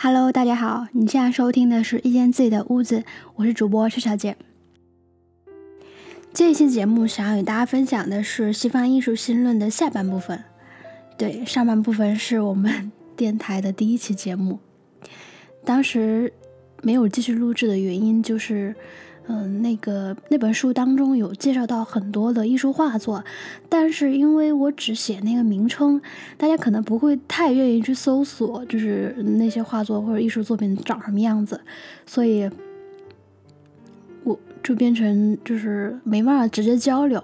Hello，大家好，你现在收听的是一间自己的屋子，我是主播邱小姐。这一期节目想要与大家分享的是西方艺术新论的下半部分。对，上半部分是我们电台的第一期节目，当时没有继续录制的原因就是。嗯，那个那本书当中有介绍到很多的艺术画作，但是因为我只写那个名称，大家可能不会太愿意去搜索，就是那些画作或者艺术作品长什么样子，所以我就变成就是没办法直接交流，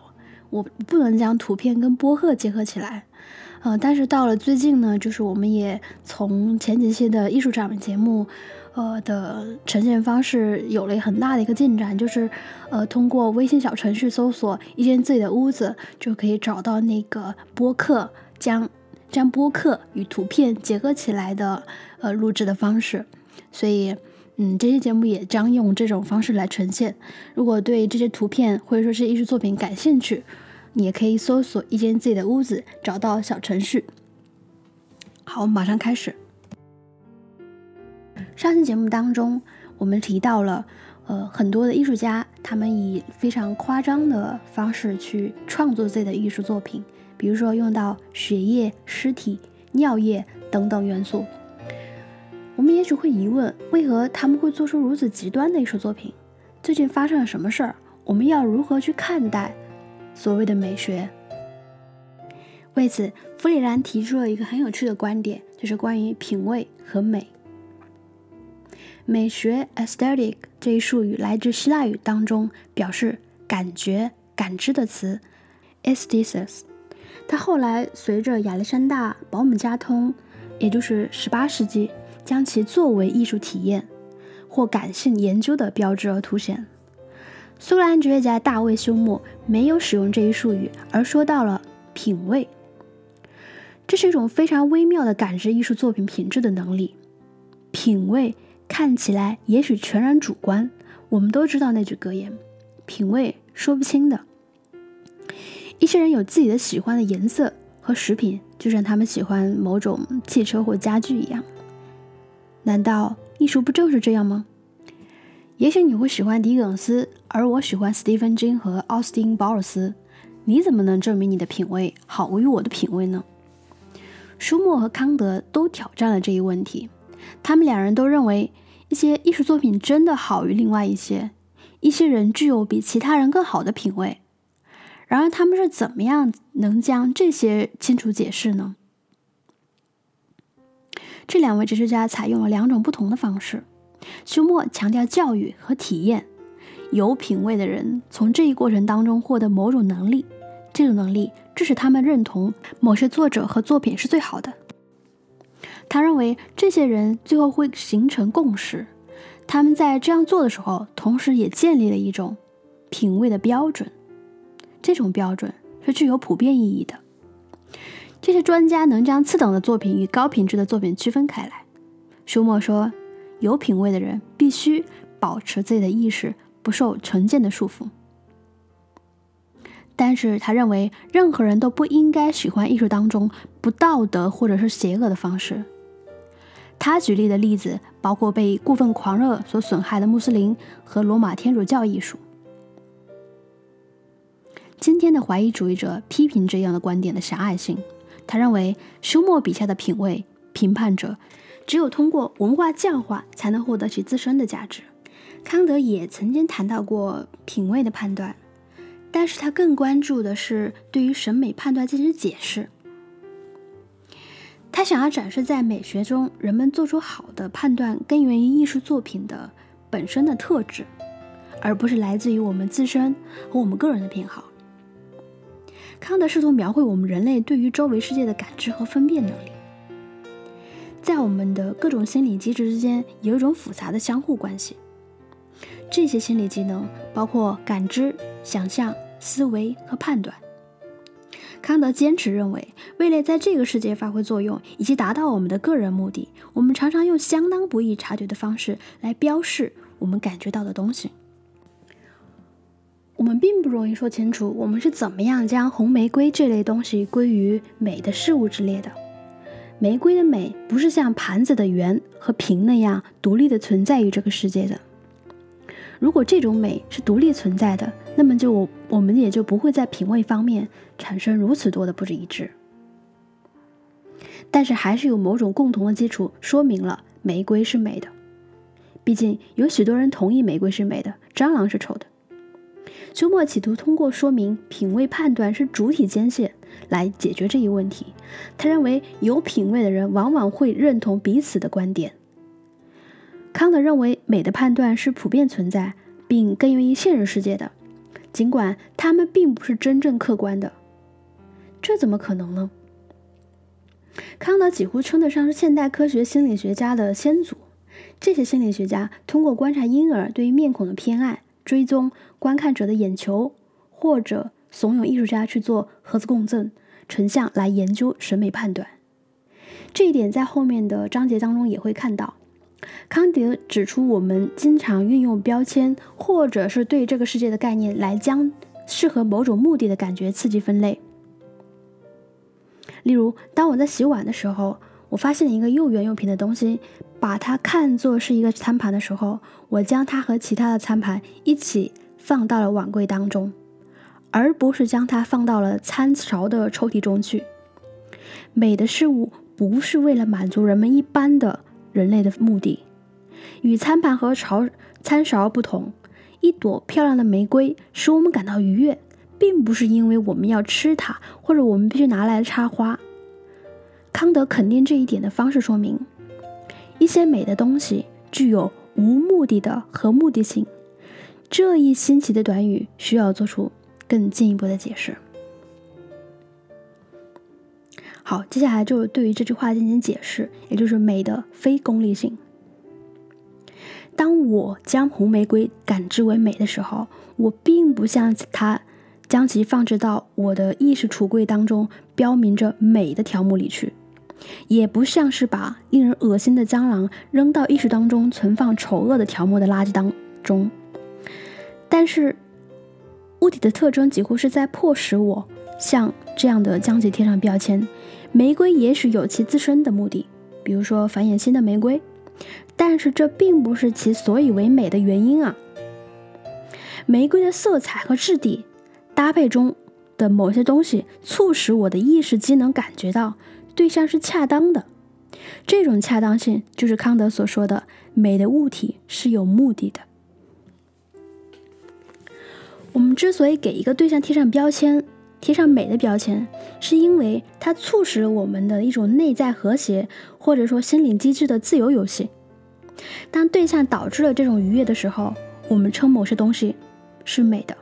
我不能将图片跟播客结合起来。呃，但是到了最近呢，就是我们也从前几期的艺术展节目。呃的呈现方式有了很大的一个进展，就是呃通过微信小程序搜索“一间自己的屋子”，就可以找到那个播客，将将播客与图片结合起来的呃录制的方式。所以，嗯，这期节目也将用这种方式来呈现。如果对这些图片或者说是艺术作品感兴趣，你也可以搜索“一间自己的屋子”，找到小程序。好，我们马上开始。上期节目当中，我们提到了，呃，很多的艺术家，他们以非常夸张的方式去创作自己的艺术作品，比如说用到血液、尸体、尿液等等元素。我们也许会疑问，为何他们会做出如此极端的艺术作品？最近发生了什么事儿？我们要如何去看待所谓的美学？为此，弗里兰提出了一个很有趣的观点，就是关于品味和美。美学 （aesthetic） 这一术语来自希腊语当中表示感觉、感知的词 “esthesis”。它后来随着亚历山大·保姆加通，也就是18世纪，将其作为艺术体验或感性研究的标志而凸显。苏格兰哲学家大卫·休谟没有使用这一术语，而说到了品味。这是一种非常微妙的感知艺术作品品质的能力。品味。看起来也许全然主观，我们都知道那句格言：“品味说不清的。”一些人有自己的喜欢的颜色和食品，就像他们喜欢某种汽车或家具一样。难道艺术不正是这样吗？也许你会喜欢狄更斯，而我喜欢斯蒂芬金和奥斯汀鲍尔斯。你怎么能证明你的品味好于我的品味呢？舒默和康德都挑战了这一问题，他们两人都认为。一些艺术作品真的好于另外一些，一些人具有比其他人更好的品味。然而，他们是怎么样能将这些清楚解释呢？这两位哲学家采用了两种不同的方式。休谟强调教育和体验，有品味的人从这一过程当中获得某种能力，这种能力致使他们认同某些作者和作品是最好的。他认为这些人最后会形成共识，他们在这样做的时候，同时也建立了一种品味的标准。这种标准是具有普遍意义的。这些专家能将次等的作品与高品质的作品区分开来。舒默说：“有品味的人必须保持自己的意识不受成见的束缚。”但是他认为，任何人都不应该喜欢艺术当中不道德或者是邪恶的方式。他举例的例子包括被过分狂热所损害的穆斯林和罗马天主教艺术。今天的怀疑主义者批评这样的观点的狭隘性。他认为，休谟笔下的品味评判者，只有通过文化教化才能获得其自身的价值。康德也曾经谈到过品味的判断，但是他更关注的是对于审美判断进行解释。他想要展示，在美学中，人们做出好的判断根源于艺术作品的本身的特质，而不是来自于我们自身和我们个人的偏好。康德试图描绘我们人类对于周围世界的感知和分辨能力，在我们的各种心理机制之间有一种复杂的相互关系。这些心理机能包括感知、想象、思维和判断。康德坚持认为，为了在这个世界发挥作用，以及达到我们的个人目的，我们常常用相当不易察觉的方式来标示我们感觉到的东西。我们并不容易说清楚，我们是怎么样将红玫瑰这类东西归于美的事物之列的。玫瑰的美不是像盘子的圆和平那样独立的存在于这个世界的。如果这种美是独立存在的，那么就我我们也就不会在品味方面产生如此多的不一致。但是还是有某种共同的基础，说明了玫瑰是美的。毕竟有许多人同意玫瑰是美的，蟑螂是丑的。休谟企图通过说明品味判断是主体间线来解决这一问题。他认为有品味的人往往会认同彼此的观点。康德认为美的判断是普遍存在，并根源于现实世界的，尽管他们并不是真正客观的。这怎么可能呢？康德几乎称得上是现代科学心理学家的先祖。这些心理学家通过观察婴儿对于面孔的偏爱，追踪观看者的眼球，或者怂恿艺术家去做核磁共振成像来研究审美判断。这一点在后面的章节当中也会看到。康德指出，我们经常运用标签，或者是对这个世界的概念，来将适合某种目的的感觉刺激分类。例如，当我在洗碗的时候，我发现了一个又圆又平的东西，把它看作是一个餐盘的时候，我将它和其他的餐盘一起放到了碗柜当中，而不是将它放到了餐勺的抽屉中去。美的事物不是为了满足人们一般的人类的目的。与餐盘和勺餐勺不同，一朵漂亮的玫瑰使我们感到愉悦。并不是因为我们要吃它，或者我们必须拿来插花。康德肯定这一点的方式说明，一些美的东西具有无目的的和目的性。这一新奇的短语需要做出更进一步的解释。好，接下来就对于这句话进行解释，也就是美的非功利性。当我将红玫瑰感知为美的时候，我并不像它。将其放置到我的意识橱柜当中，标明着美的条目里去，也不像是把令人恶心的蟑螂扔到意识当中存放丑恶的条目的垃圾当中。但是，物体的特征几乎是在迫使我像这样的将其贴上标签。玫瑰也许有其自身的目的，比如说繁衍新的玫瑰，但是这并不是其所以为美的原因啊。玫瑰的色彩和质地。搭配中的某些东西促使我的意识机能感觉到对象是恰当的，这种恰当性就是康德所说的美的物体是有目的的。我们之所以给一个对象贴上标签，贴上美的标签，是因为它促使了我们的一种内在和谐，或者说心理机制的自由游戏。当对象导致了这种愉悦的时候，我们称某些东西是美的。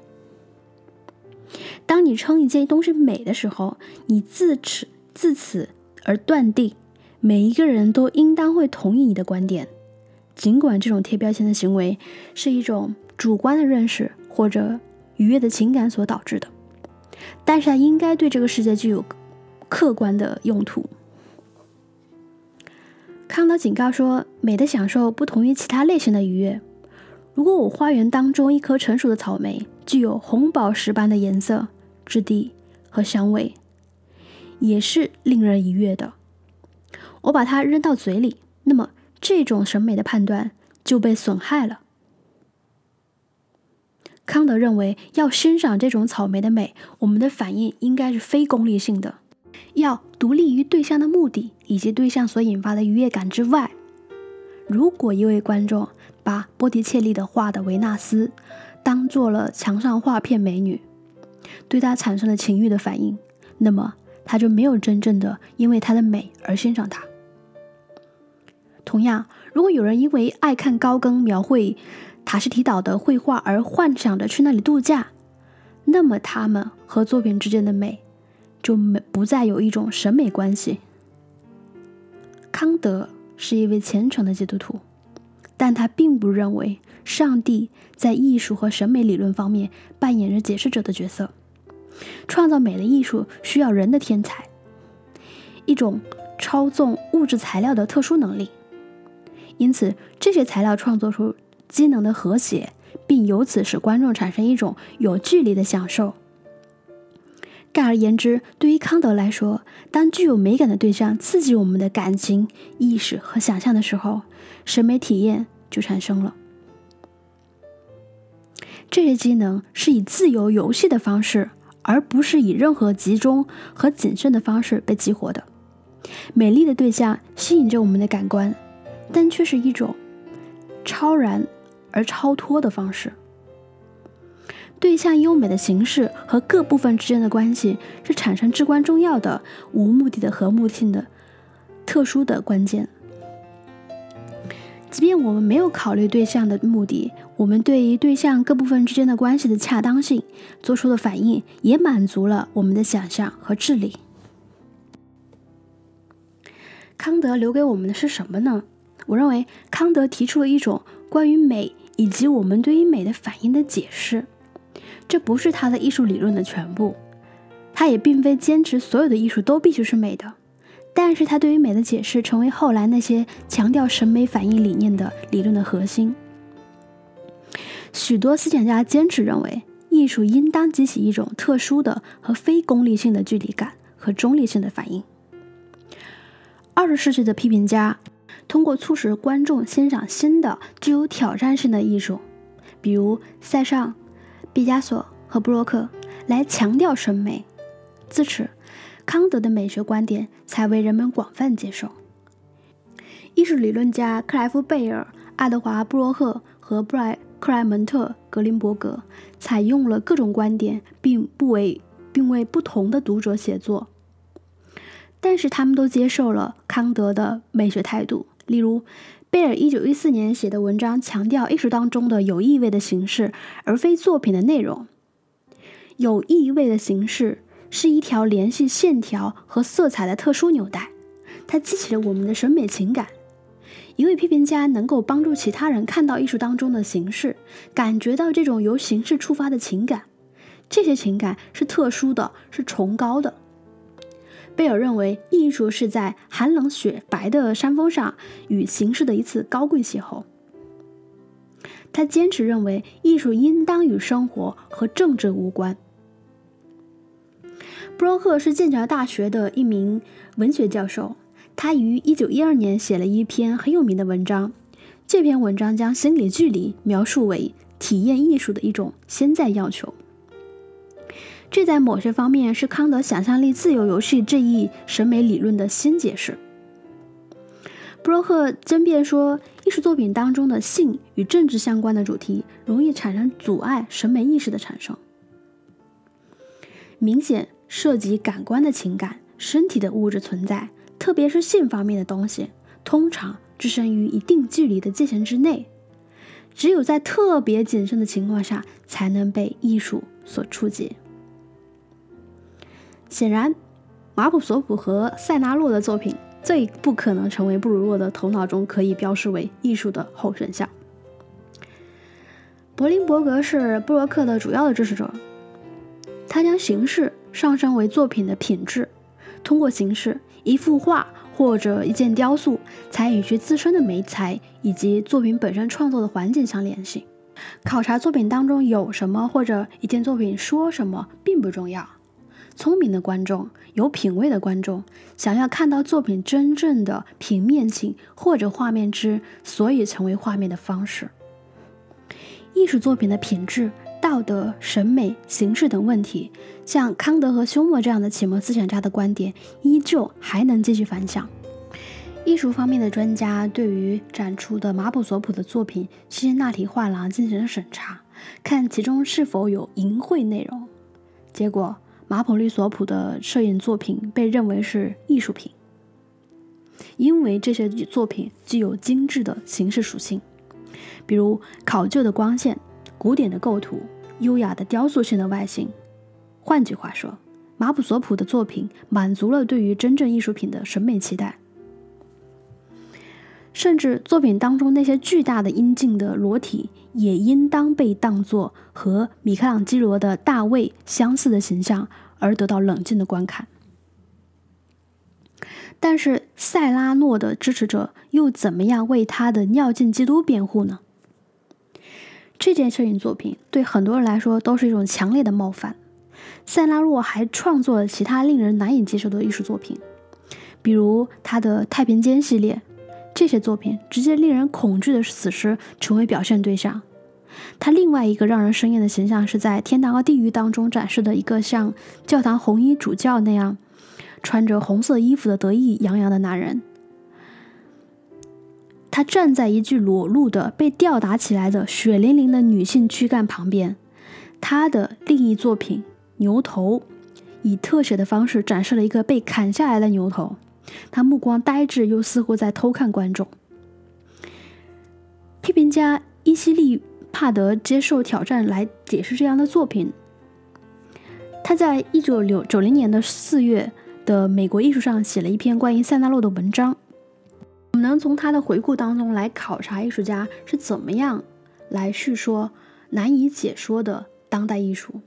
当你称一件东西美的时候，你自此自此而断定，每一个人都应当会同意你的观点，尽管这种贴标签的行为是一种主观的认识或者愉悦的情感所导致的，但是它应该对这个世界具有客观的用途。康德警告说，美的享受不同于其他类型的愉悦。如果我花园当中一颗成熟的草莓具有红宝石般的颜色、质地和香味，也是令人愉悦的，我把它扔到嘴里，那么这种审美的判断就被损害了。康德认为，要欣赏这种草莓的美，我们的反应应该是非功利性的，要独立于对象的目的以及对象所引发的愉悦感之外。如果一位观众，把波提切利的画的维纳斯当做了墙上画片美女，对她产生了情欲的反应，那么他就没有真正的因为她的美而欣赏她。同样，如果有人因为爱看高更描绘塔什提岛的绘画而幻想着去那里度假，那么他们和作品之间的美就没不再有一种审美关系。康德是一位虔诚的基督徒。但他并不认为上帝在艺术和审美理论方面扮演着解释者的角色。创造美的艺术需要人的天才，一种操纵物质材料的特殊能力。因此，这些材料创作出机能的和谐，并由此使观众产生一种有距离的享受。概而言之，对于康德来说，当具有美感的对象刺激我们的感情、意识和想象的时候，审美体验就产生了。这些机能是以自由游戏的方式，而不是以任何集中和谨慎的方式被激活的。美丽的对象吸引着我们的感官，但却是一种超然而超脱的方式。对象优美的形式和各部分之间的关系是产生至关重要的无目的的和睦性的特殊的关键。即便我们没有考虑对象的目的，我们对于对象各部分之间的关系的恰当性做出的反应，也满足了我们的想象和智力。康德留给我们的是什么呢？我认为康德提出了一种关于美以及我们对于美的反应的解释。这不是他的艺术理论的全部，他也并非坚持所有的艺术都必须是美的。但是他对于美的解释成为后来那些强调审美反应理念的理论的核心。许多思想家坚持认为，艺术应当激起一种特殊的和非功利性的距离感和中立性的反应。二十世纪的批评家通过促使观众欣赏新的、具有挑战性的艺术，比如塞尚。毕加索和布洛克来强调审美，自此，康德的美学观点才为人们广泛接受。艺术理论家克莱夫·贝尔、爱德华·布洛克和布莱克莱门特·格林伯格采用了各种观点，并不为并为不同的读者写作，但是他们都接受了康德的美学态度。例如。贝尔一九一四年写的文章强调艺术当中的有意味的形式，而非作品的内容。有意味的形式是一条联系线条和色彩的特殊纽带，它激起了我们的审美情感。一位批评家能够帮助其他人看到艺术当中的形式，感觉到这种由形式出发的情感。这些情感是特殊的，是崇高的。贝尔认为，艺术是在寒冷雪白的山峰上与形式的一次高贵邂逅。他坚持认为，艺术应当与生活和政治无关。布洛克是剑桥大学的一名文学教授，他于1912年写了一篇很有名的文章。这篇文章将心理距离描述为体验艺术的一种先在要求。这在某些方面是康德想象力自由游戏这一审美理论的新解释。布洛克争辩说，艺术作品当中的性与政治相关的主题容易产生阻碍审美意识的产生。明显涉及感官的情感、身体的物质存在，特别是性方面的东西，通常置身于一定距离的界限之内，只有在特别谨慎的情况下，才能被艺术所触及。显然，马普索普和塞纳洛的作品最不可能成为布鲁诺的头脑中可以标示为艺术的后神像。柏林伯格是布洛克的主要的支持者，他将形式上升为作品的品质，通过形式，一幅画或者一件雕塑，才与其自身的美材以及作品本身创作的环境相联系。考察作品当中有什么或者一件作品说什么并不重要。聪明的观众，有品位的观众，想要看到作品真正的平面性或者画面之所以成为画面的方式。艺术作品的品质、道德、审美、形式等问题，像康德和休谟这样的启蒙思想家的观点，依旧还能继续反响。艺术方面的专家对于展出的马普索普的作品《西纳提画廊》进行了审查，看其中是否有淫秽内容，结果。马普利索普的摄影作品被认为是艺术品，因为这些作品具有精致的形式属性，比如考究的光线、古典的构图、优雅的雕塑性的外形。换句话说，马普索普的作品满足了对于真正艺术品的审美期待。甚至作品当中那些巨大的阴茎的裸体，也应当被当作和米开朗基罗的大卫相似的形象而得到冷静的观看。但是塞拉诺的支持者又怎么样为他的尿镜基督辩护呢？这件摄影作品对很多人来说都是一种强烈的冒犯。塞拉诺还创作了其他令人难以接受的艺术作品，比如他的《太平间》系列。这些作品直接令人恐惧的死尸成为表现对象。他另外一个让人生厌的形象是在《天堂和地狱》当中展示的一个像教堂红衣主教那样穿着红色衣服的得意洋洋的男人。他站在一具裸露的、被吊打起来的血淋淋的女性躯干旁边。他的另一作品《牛头》以特写的方式展示了一个被砍下来的牛头，他目光呆滞，又似乎在偷看观众。批评家伊西利帕德接受挑战来解释这样的作品。他在一九六九零年的四月的《美国艺术》上写了一篇关于塞纳洛的文章。我们能从他的回顾当中来考察艺术家是怎么样来叙说难以解说的。当代艺术，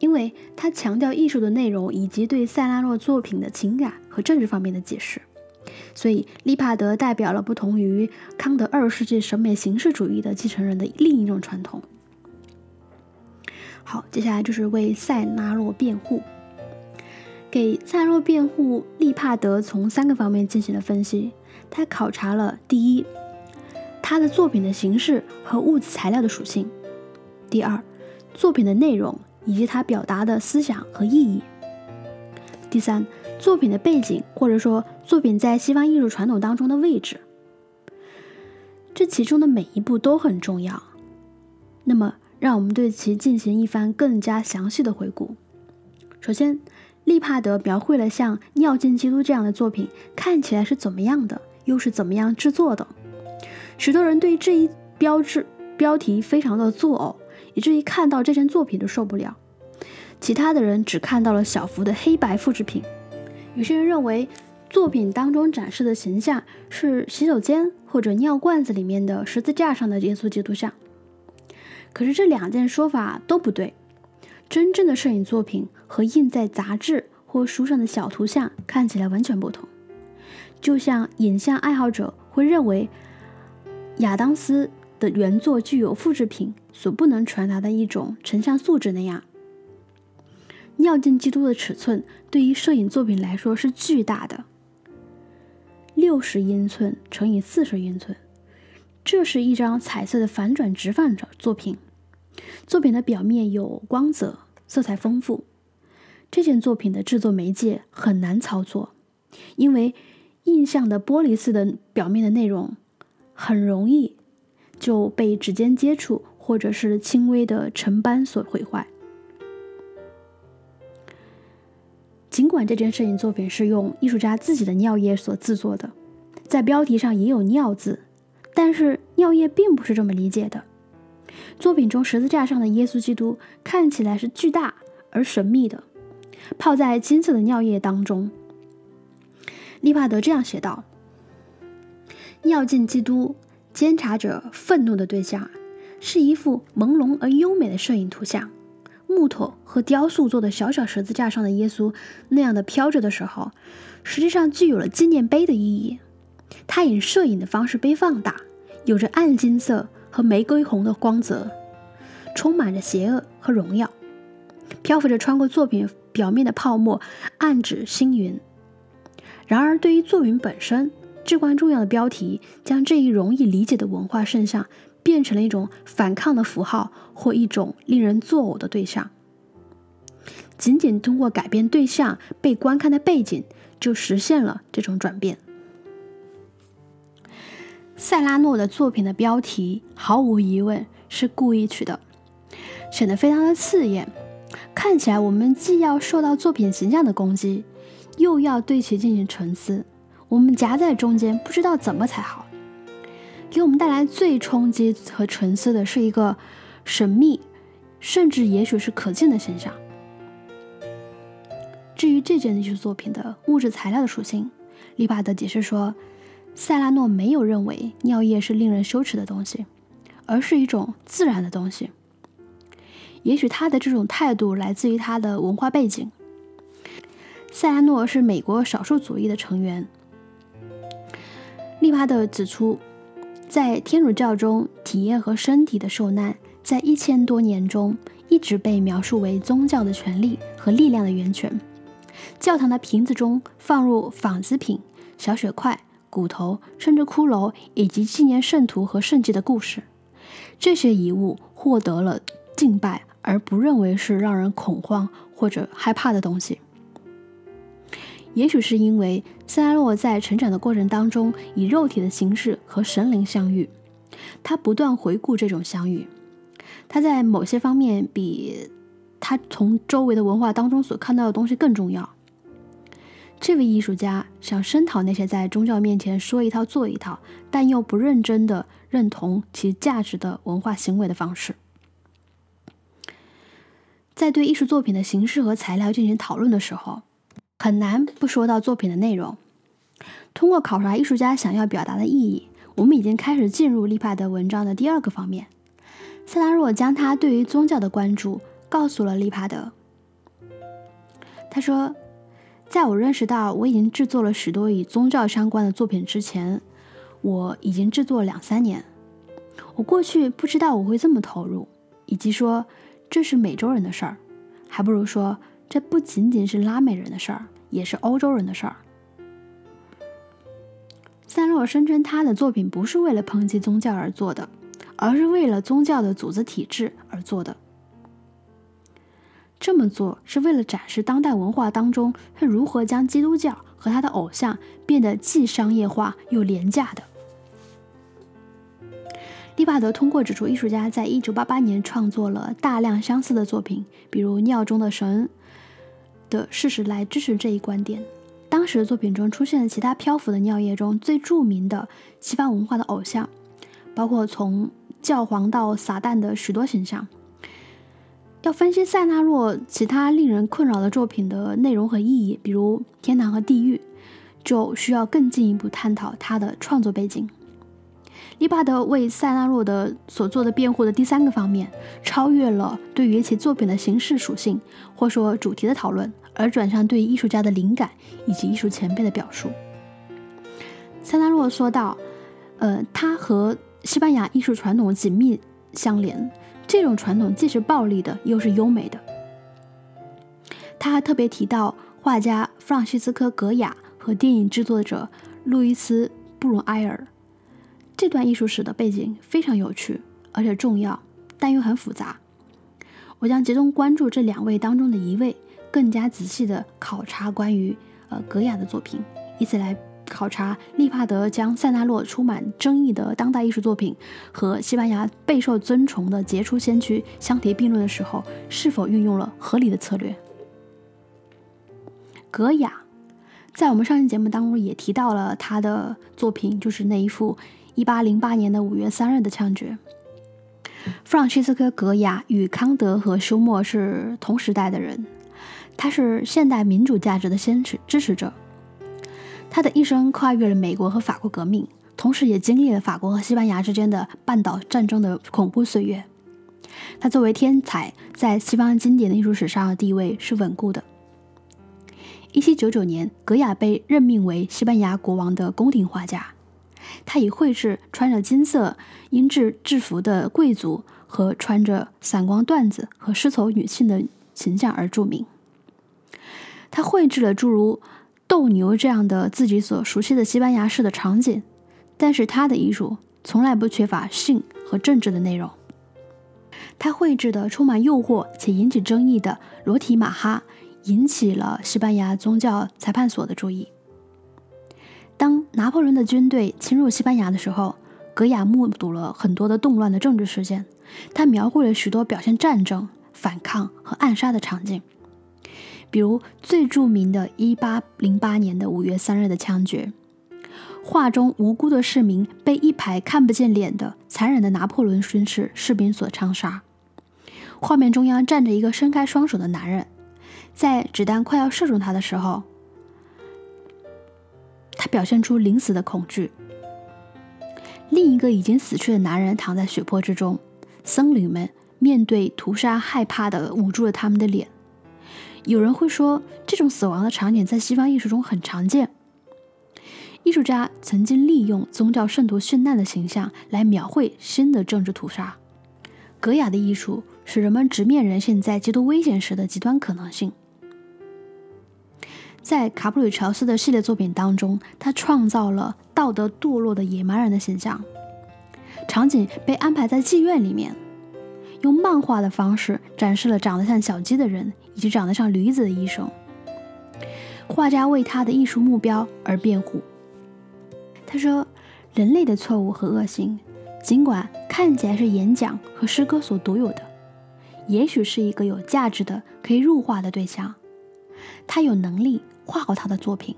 因为他强调艺术的内容以及对塞拉诺作品的情感和政治方面的解释，所以利帕德代表了不同于康德二世纪审美形式主义的继承人的另一种传统。好，接下来就是为塞拉诺辩护。给塞拉诺辩护，利帕德从三个方面进行了分析。他考察了第一，他的作品的形式和物质材料的属性。第二，作品的内容以及它表达的思想和意义。第三，作品的背景或者说作品在西方艺术传统当中的位置。这其中的每一步都很重要。那么，让我们对其进行一番更加详细的回顾。首先，利帕德描绘了像《尿浸基督》这样的作品看起来是怎么样的，又是怎么样制作的。许多人对这一标志标题非常的作呕。以至于看到这件作品都受不了。其他的人只看到了小幅的黑白复制品。有些人认为作品当中展示的形象是洗手间或者尿罐子里面的十字架上的耶稣基督像。可是这两件说法都不对。真正的摄影作品和印在杂志或书上的小图像看起来完全不同。就像影像爱好者会认为亚当斯。的原作具有复制品所不能传达的一种成像素质那样，尿镜基督的尺寸对于摄影作品来说是巨大的，六十英寸乘以四十英寸，这是一张彩色的反转直放照作品。作品的表面有光泽，色彩丰富。这件作品的制作媒介很难操作，因为印象的玻璃似的表面的内容很容易。就被指尖接触或者是轻微的尘斑所毁坏。尽管这件摄影作品是用艺术家自己的尿液所制作的，在标题上也有“尿”字，但是尿液并不是这么理解的。作品中十字架上的耶稣基督看起来是巨大而神秘的，泡在金色的尿液当中。利帕德这样写道：“尿浸基督。”监察者愤怒的对象是一幅朦胧而优美的摄影图像，木头和雕塑做的小小十字架上的耶稣那样的飘着的时候，实际上具有了纪念碑的意义。它以摄影的方式被放大，有着暗金色和玫瑰红的光泽，充满着邪恶和荣耀，漂浮着穿过作品表面的泡沫，暗指星云。然而，对于作品本身，至关重要的标题，将这一容易理解的文化圣像变成了一种反抗的符号，或一种令人作呕的对象。仅仅通过改变对象被观看的背景，就实现了这种转变。塞拉诺的作品的标题毫无疑问是故意取的，显得非常的刺眼。看起来我们既要受到作品形象的攻击，又要对其进行沉思。我们夹在中间，不知道怎么才好。给我们带来最冲击和沉思的是一个神秘，甚至也许是可敬的现象。至于这件艺术作品的物质材料的属性，利巴德解释说，塞拉诺没有认为尿液是令人羞耻的东西，而是一种自然的东西。也许他的这种态度来自于他的文化背景。塞拉诺是美国少数族裔的成员。利巴德指出，在天主教中，体液和身体的受难，在一千多年中一直被描述为宗教的权利和力量的源泉。教堂的瓶子中放入纺织品、小雪块、骨头，甚至骷髅，以及纪念圣徒和圣迹的故事。这些遗物获得了敬拜，而不认为是让人恐慌或者害怕的东西。也许是因为塞拉洛在成长的过程当中以肉体的形式和神灵相遇，他不断回顾这种相遇，他在某些方面比他从周围的文化当中所看到的东西更重要。这位艺术家想声讨那些在宗教面前说一套做一套，但又不认真的认同其价值的文化行为的方式。在对艺术作品的形式和材料进行讨论的时候，很难不说到作品的内容。通过考察艺术家想要表达的意义，我们已经开始进入利帕德文章的第二个方面。塞拉若将他对于宗教的关注告诉了利帕德。他说。在我认识到我已经制作了许多与宗教相关的作品之前，我已经制作了两三年。我过去不知道我会这么投入，以及说这是美洲人的事儿，还不如说这不仅仅是拉美人的事儿，也是欧洲人的事儿。塞洛声称他的作品不是为了抨击宗教而做的，而是为了宗教的组织体制而做的。这么做是为了展示当代文化当中是如何将基督教和他的偶像变得既商业化又廉价的。利巴德通过指出艺术家在一九八八年创作了大量相似的作品，比如《尿中的神》的事实来支持这一观点。当时的作品中出现了其他漂浮的尿液中最著名的西方文化的偶像，包括从教皇到撒旦的许多形象。要分析塞纳洛其他令人困扰的作品的内容和意义，比如天堂和地狱，就需要更进一步探讨他的创作背景。利巴德为塞纳洛的所做的辩护的第三个方面，超越了对于其作品的形式属性或说主题的讨论，而转向对艺术家的灵感以及艺术前辈的表述。塞纳洛说道：“呃，他和西班牙艺术传统紧密相连。”这种传统既是暴力的，又是优美的。他还特别提到画家弗朗西斯科·格雅和电影制作者路易斯·布鲁埃尔。这段艺术史的背景非常有趣，而且重要，但又很复杂。我将集中关注这两位当中的一位，更加仔细地考察关于呃格雅的作品，以此来。考察利帕德将塞纳洛充满争议的当代艺术作品和西班牙备受尊崇的杰出先驱相提并论的时候，是否运用了合理的策略？格雅在我们上期节目当中也提到了他的作品，就是那一幅1808年的五月三日的枪决。弗朗西斯科·格雅与康德和休谟是同时代的人，他是现代民主价值的先持支持者。他的一生跨越了美国和法国革命，同时也经历了法国和西班牙之间的半岛战争的恐怖岁月。他作为天才，在西方经典的艺术史上的地位是稳固的。一七九九年，格雅被任命为西班牙国王的宫廷画家。他以绘制穿着金色英制制服的贵族和穿着散光缎子和丝绸女性的形象而著名。他绘制了诸如。斗牛这样的自己所熟悉的西班牙式的场景，但是他的艺术从来不缺乏性和政治的内容。他绘制的充满诱惑且引起争议的裸体马哈，引起了西班牙宗教裁判所的注意。当拿破仑的军队侵入西班牙的时候，格雅目睹了很多的动乱的政治事件，他描绘了许多表现战争、反抗和暗杀的场景。比如最著名的1808年的5月3日的枪决，画中无辜的市民被一排看不见脸的残忍的拿破仑军士士兵所枪杀。画面中央站着一个伸开双手的男人，在子弹快要射中他的时候，他表现出临死的恐惧。另一个已经死去的男人躺在血泊之中，僧侣们面对屠杀，害怕的捂住了他们的脸。有人会说，这种死亡的场景在西方艺术中很常见。艺术家曾经利用宗教圣徒殉难的形象来描绘新的政治屠杀。格雅的艺术使人们直面人性在极度危险时的极端可能性。在卡普里乔斯的系列作品当中，他创造了道德堕落的野蛮人的形象，场景被安排在妓院里面，用漫画的方式展示了长得像小鸡的人以及长得像驴子的医生。画家为他的艺术目标而辩护。他说：“人类的错误和恶行，尽管看起来是演讲和诗歌所独有的，也许是一个有价值的、可以入画的对象。他有能力。”画好他的作品，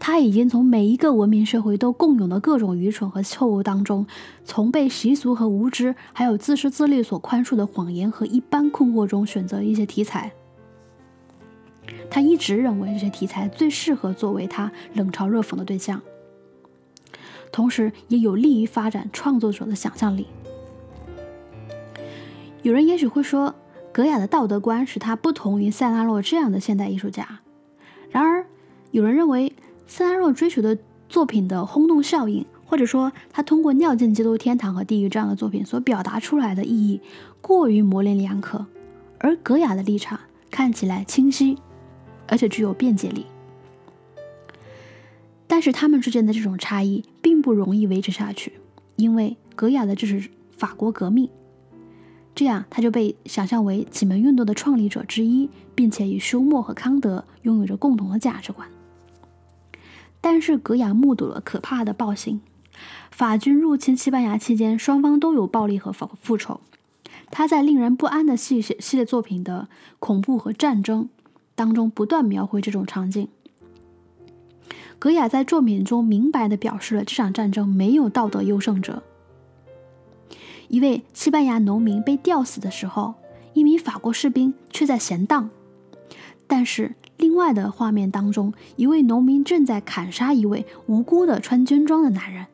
他已经从每一个文明社会都共有的各种愚蠢和错误当中，从被习俗和无知，还有自私自利所宽恕的谎言和一般困惑中选择一些题材。他一直认为这些题材最适合作为他冷嘲热讽的对象，同时也有利于发展创作者的想象力。有人也许会说，格雅的道德观使他不同于塞拉洛这样的现代艺术家，然而。有人认为，塞拉洛追求的作品的轰动效应，或者说他通过《尿进基督天堂》和《地狱》这样的作品所表达出来的意义过于模棱两可，而格雅的立场看起来清晰，而且具有辩解力。但是他们之间的这种差异并不容易维持下去，因为格雅的这是法国革命，这样他就被想象为启蒙运动的创立者之一，并且与休谟和康德拥有着共同的价值观。但是格雅目睹了可怕的暴行，法军入侵西班牙期间，双方都有暴力和复复仇。他在令人不安的系列系列作品的恐怖和战争当中不断描绘这种场景。格雅在作品中明白地表示了这场战争没有道德优胜者。一位西班牙农民被吊死的时候，一名法国士兵却在闲荡，但是。另外的画面当中，一位农民正在砍杀一位无辜的穿军装的男人。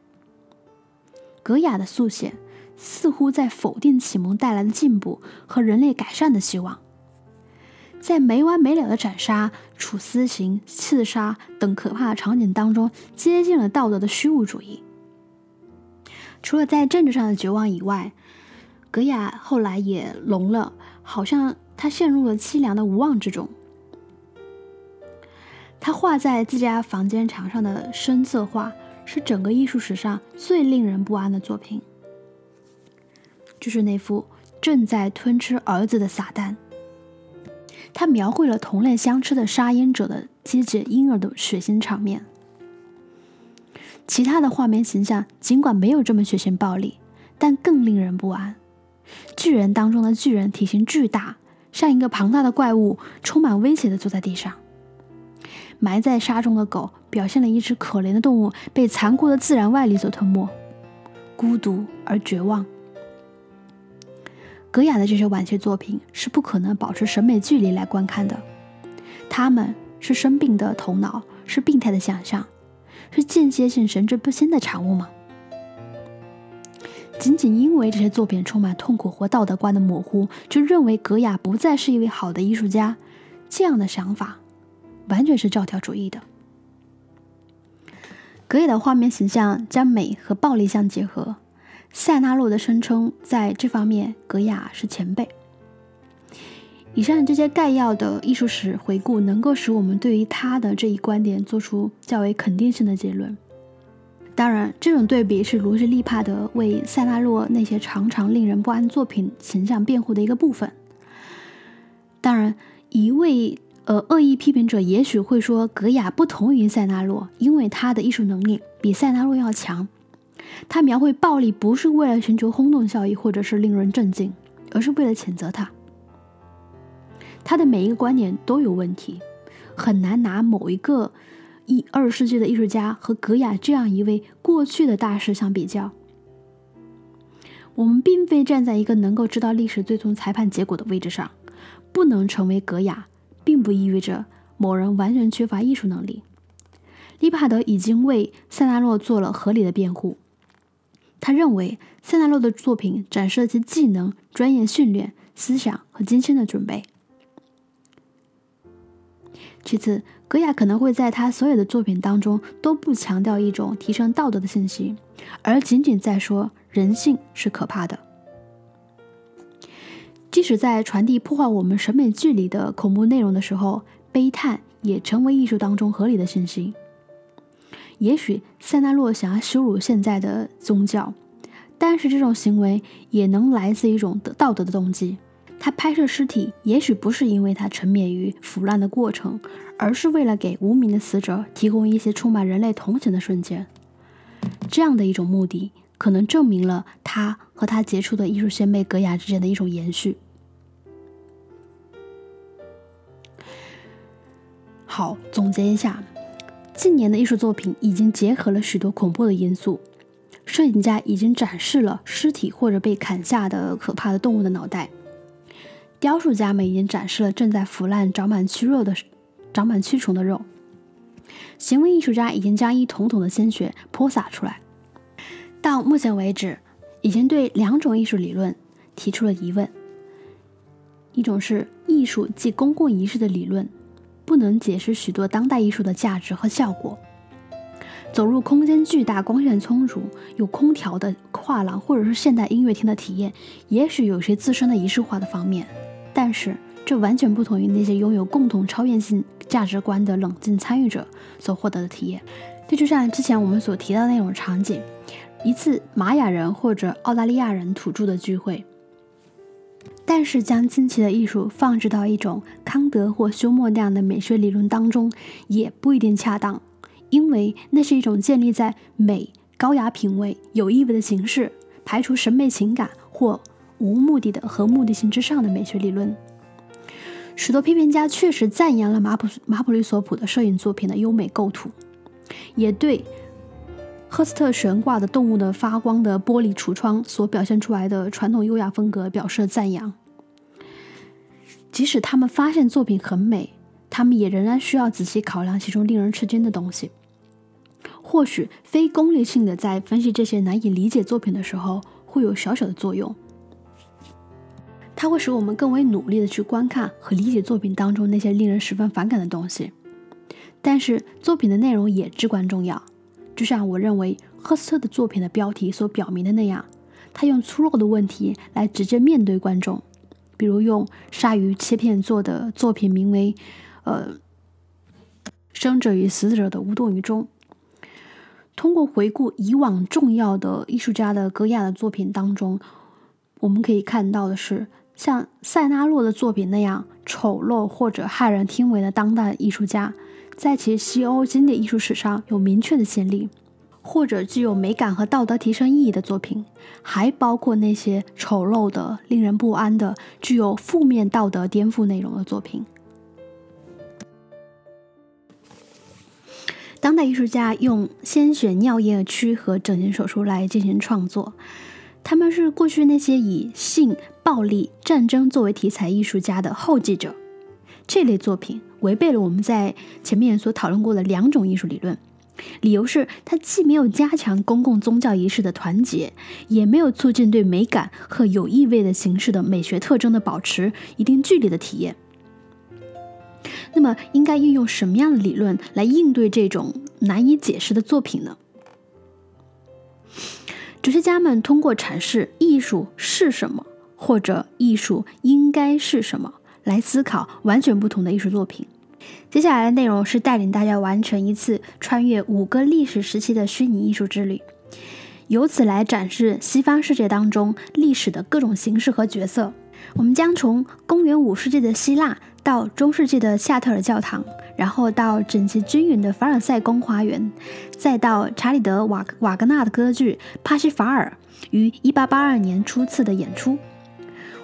格雅的速写似乎在否定启蒙带来的进步和人类改善的希望，在没完没了的斩杀、处死刑、刺杀等可怕的场景当中，接近了道德的虚无主义。除了在政治上的绝望以外，格雅后来也聋了，好像他陷入了凄凉的无望之中。他画在自家房间墙上的深色画是整个艺术史上最令人不安的作品，就是那幅正在吞吃儿子的撒旦。他描绘了同类相吃的杀婴者的接解婴儿的血腥场面。其他的画面形象尽管没有这么血腥暴力，但更令人不安。巨人当中的巨人体型巨大，像一个庞大的怪物，充满威胁的坐在地上。埋在沙中的狗表现了一只可怜的动物被残酷的自然外力所吞没，孤独而绝望。格雅的这些晚期作品是不可能保持审美距离来观看的，他们是生病的头脑，是病态的想象，是间歇性神志不清的产物吗？仅仅因为这些作品充满痛苦或道德观的模糊，就认为格雅不再是一位好的艺术家，这样的想法。完全是教条主义的。格雅的画面形象将美和暴力相结合。塞纳洛的声称在这方面，格雅是前辈。以上这些概要的艺术史回顾，能够使我们对于他的这一观点做出较为肯定性的结论。当然，这种对比是卢西利帕德为塞纳洛那些常常令人不安作品形象辩护的一个部分。当然，一位。呃，恶意批评者也许会说，格雅不同于塞纳洛，因为他的艺术能力比塞纳洛要强。他描绘暴力不是为了寻求轰动效应或者是令人震惊，而是为了谴责他。他的每一个观点都有问题，很难拿某一个一二十世纪的艺术家和格雅这样一位过去的大师相比较。我们并非站在一个能够知道历史最终裁判结果的位置上，不能成为格雅。并不意味着某人完全缺乏艺术能力。利帕德已经为塞纳洛做了合理的辩护。他认为塞纳洛的作品展示了其技能、专业训练、思想和精心的准备。其次，格雅可能会在他所有的作品当中都不强调一种提升道德的信息，而仅仅在说人性是可怕的。即使在传递破坏我们审美距离的恐怖内容的时候，悲叹也成为艺术当中合理的信息。也许塞纳洛想要羞辱现在的宗教，但是这种行为也能来自一种道德的动机。他拍摄尸体，也许不是因为他沉湎于腐烂的过程，而是为了给无名的死者提供一些充满人类同情的瞬间。这样的一种目的，可能证明了他和他杰出的艺术先辈格雅之间的一种延续。好，总结一下，近年的艺术作品已经结合了许多恐怖的因素。摄影家已经展示了尸体或者被砍下的可怕的动物的脑袋。雕塑家们已经展示了正在腐烂、长满蛆肉的、长满蛆虫的肉。行为艺术家已经将一桶桶的鲜血泼洒出来。到目前为止，已经对两种艺术理论提出了疑问：一种是艺术即公共仪式的理论，不能解释许多当代艺术的价值和效果。走入空间巨大、光线充足、有空调的画廊，或者是现代音乐厅的体验，也许有些自身的仪式化的方面。但是，这完全不同于那些拥有共同超越性价值观的冷静参与者所获得的体验。这就像之前我们所提到的那种场景：一次玛雅人或者澳大利亚人土著的聚会。但是，将惊奇的艺术放置到一种康德或休谟那样的美学理论当中，也不一定恰当，因为那是一种建立在美、高雅品味、有意味的形式、排除审美情感或。无目的的和目的性之上的美学理论，许多批评家确实赞扬了马普马普吕索普的摄影作品的优美构图，也对赫斯特悬挂的动物的发光的玻璃橱窗所表现出来的传统优雅风格表示了赞扬。即使他们发现作品很美，他们也仍然需要仔细考量其中令人吃惊的东西。或许非功利性的在分析这些难以理解作品的时候，会有小小的作用。它会使我们更为努力的去观看和理解作品当中那些令人十分反感的东西，但是作品的内容也至关重要。就像我认为赫斯特的作品的标题所表明的那样，他用粗陋的问题来直接面对观众，比如用鲨鱼切片做的作品名为“呃，生者与死者的无动于衷”。通过回顾以往重要的艺术家的戈亚的作品当中，我们可以看到的是。像塞纳洛的作品那样丑陋或者骇人听闻的当代艺术家，在其西欧经典艺术史上有明确的先例；或者具有美感和道德提升意义的作品，还包括那些丑陋的、令人不安的、具有负面道德颠覆内容的作品。当代艺术家用鲜血、尿液区和整形手术来进行创作。他们是过去那些以性、暴力、战争作为题材艺术家的后继者。这类作品违背了我们在前面所讨论过的两种艺术理论，理由是它既没有加强公共宗教仪式的团结，也没有促进对美感和有意味的形式的美学特征的保持一定距离的体验。那么，应该运用什么样的理论来应对这种难以解释的作品呢？哲学家们通过阐释艺术是什么，或者艺术应该是什么，来思考完全不同的艺术作品。接下来的内容是带领大家完成一次穿越五个历史时期的虚拟艺术之旅，由此来展示西方世界当中历史的各种形式和角色。我们将从公元五世纪的希腊到中世纪的夏特尔教堂。然后到整齐均匀的凡尔赛宫花园，再到查理德瓦瓦格纳的歌剧《帕西法尔》于1882年初次的演出。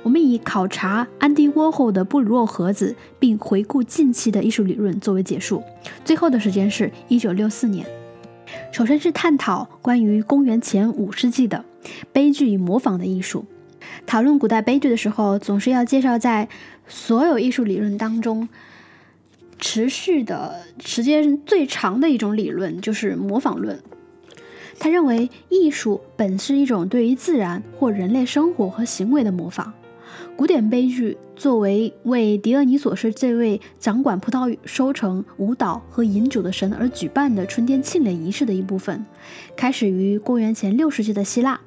我们以考察安迪沃霍的布鲁诺盒子，并回顾近期的艺术理论作为结束。最后的时间是1964年。首先是探讨关于公元前五世纪的悲剧与模仿的艺术。讨论古代悲剧的时候，总是要介绍在所有艺术理论当中。持续的时间最长的一种理论就是模仿论。他认为艺术本是一种对于自然或人类生活和行为的模仿。古典悲剧作为为狄俄尼索斯这位掌管葡萄收成、舞蹈和饮酒的神而举办的春天庆典仪式的一部分，开始于公元前六世纪的希腊。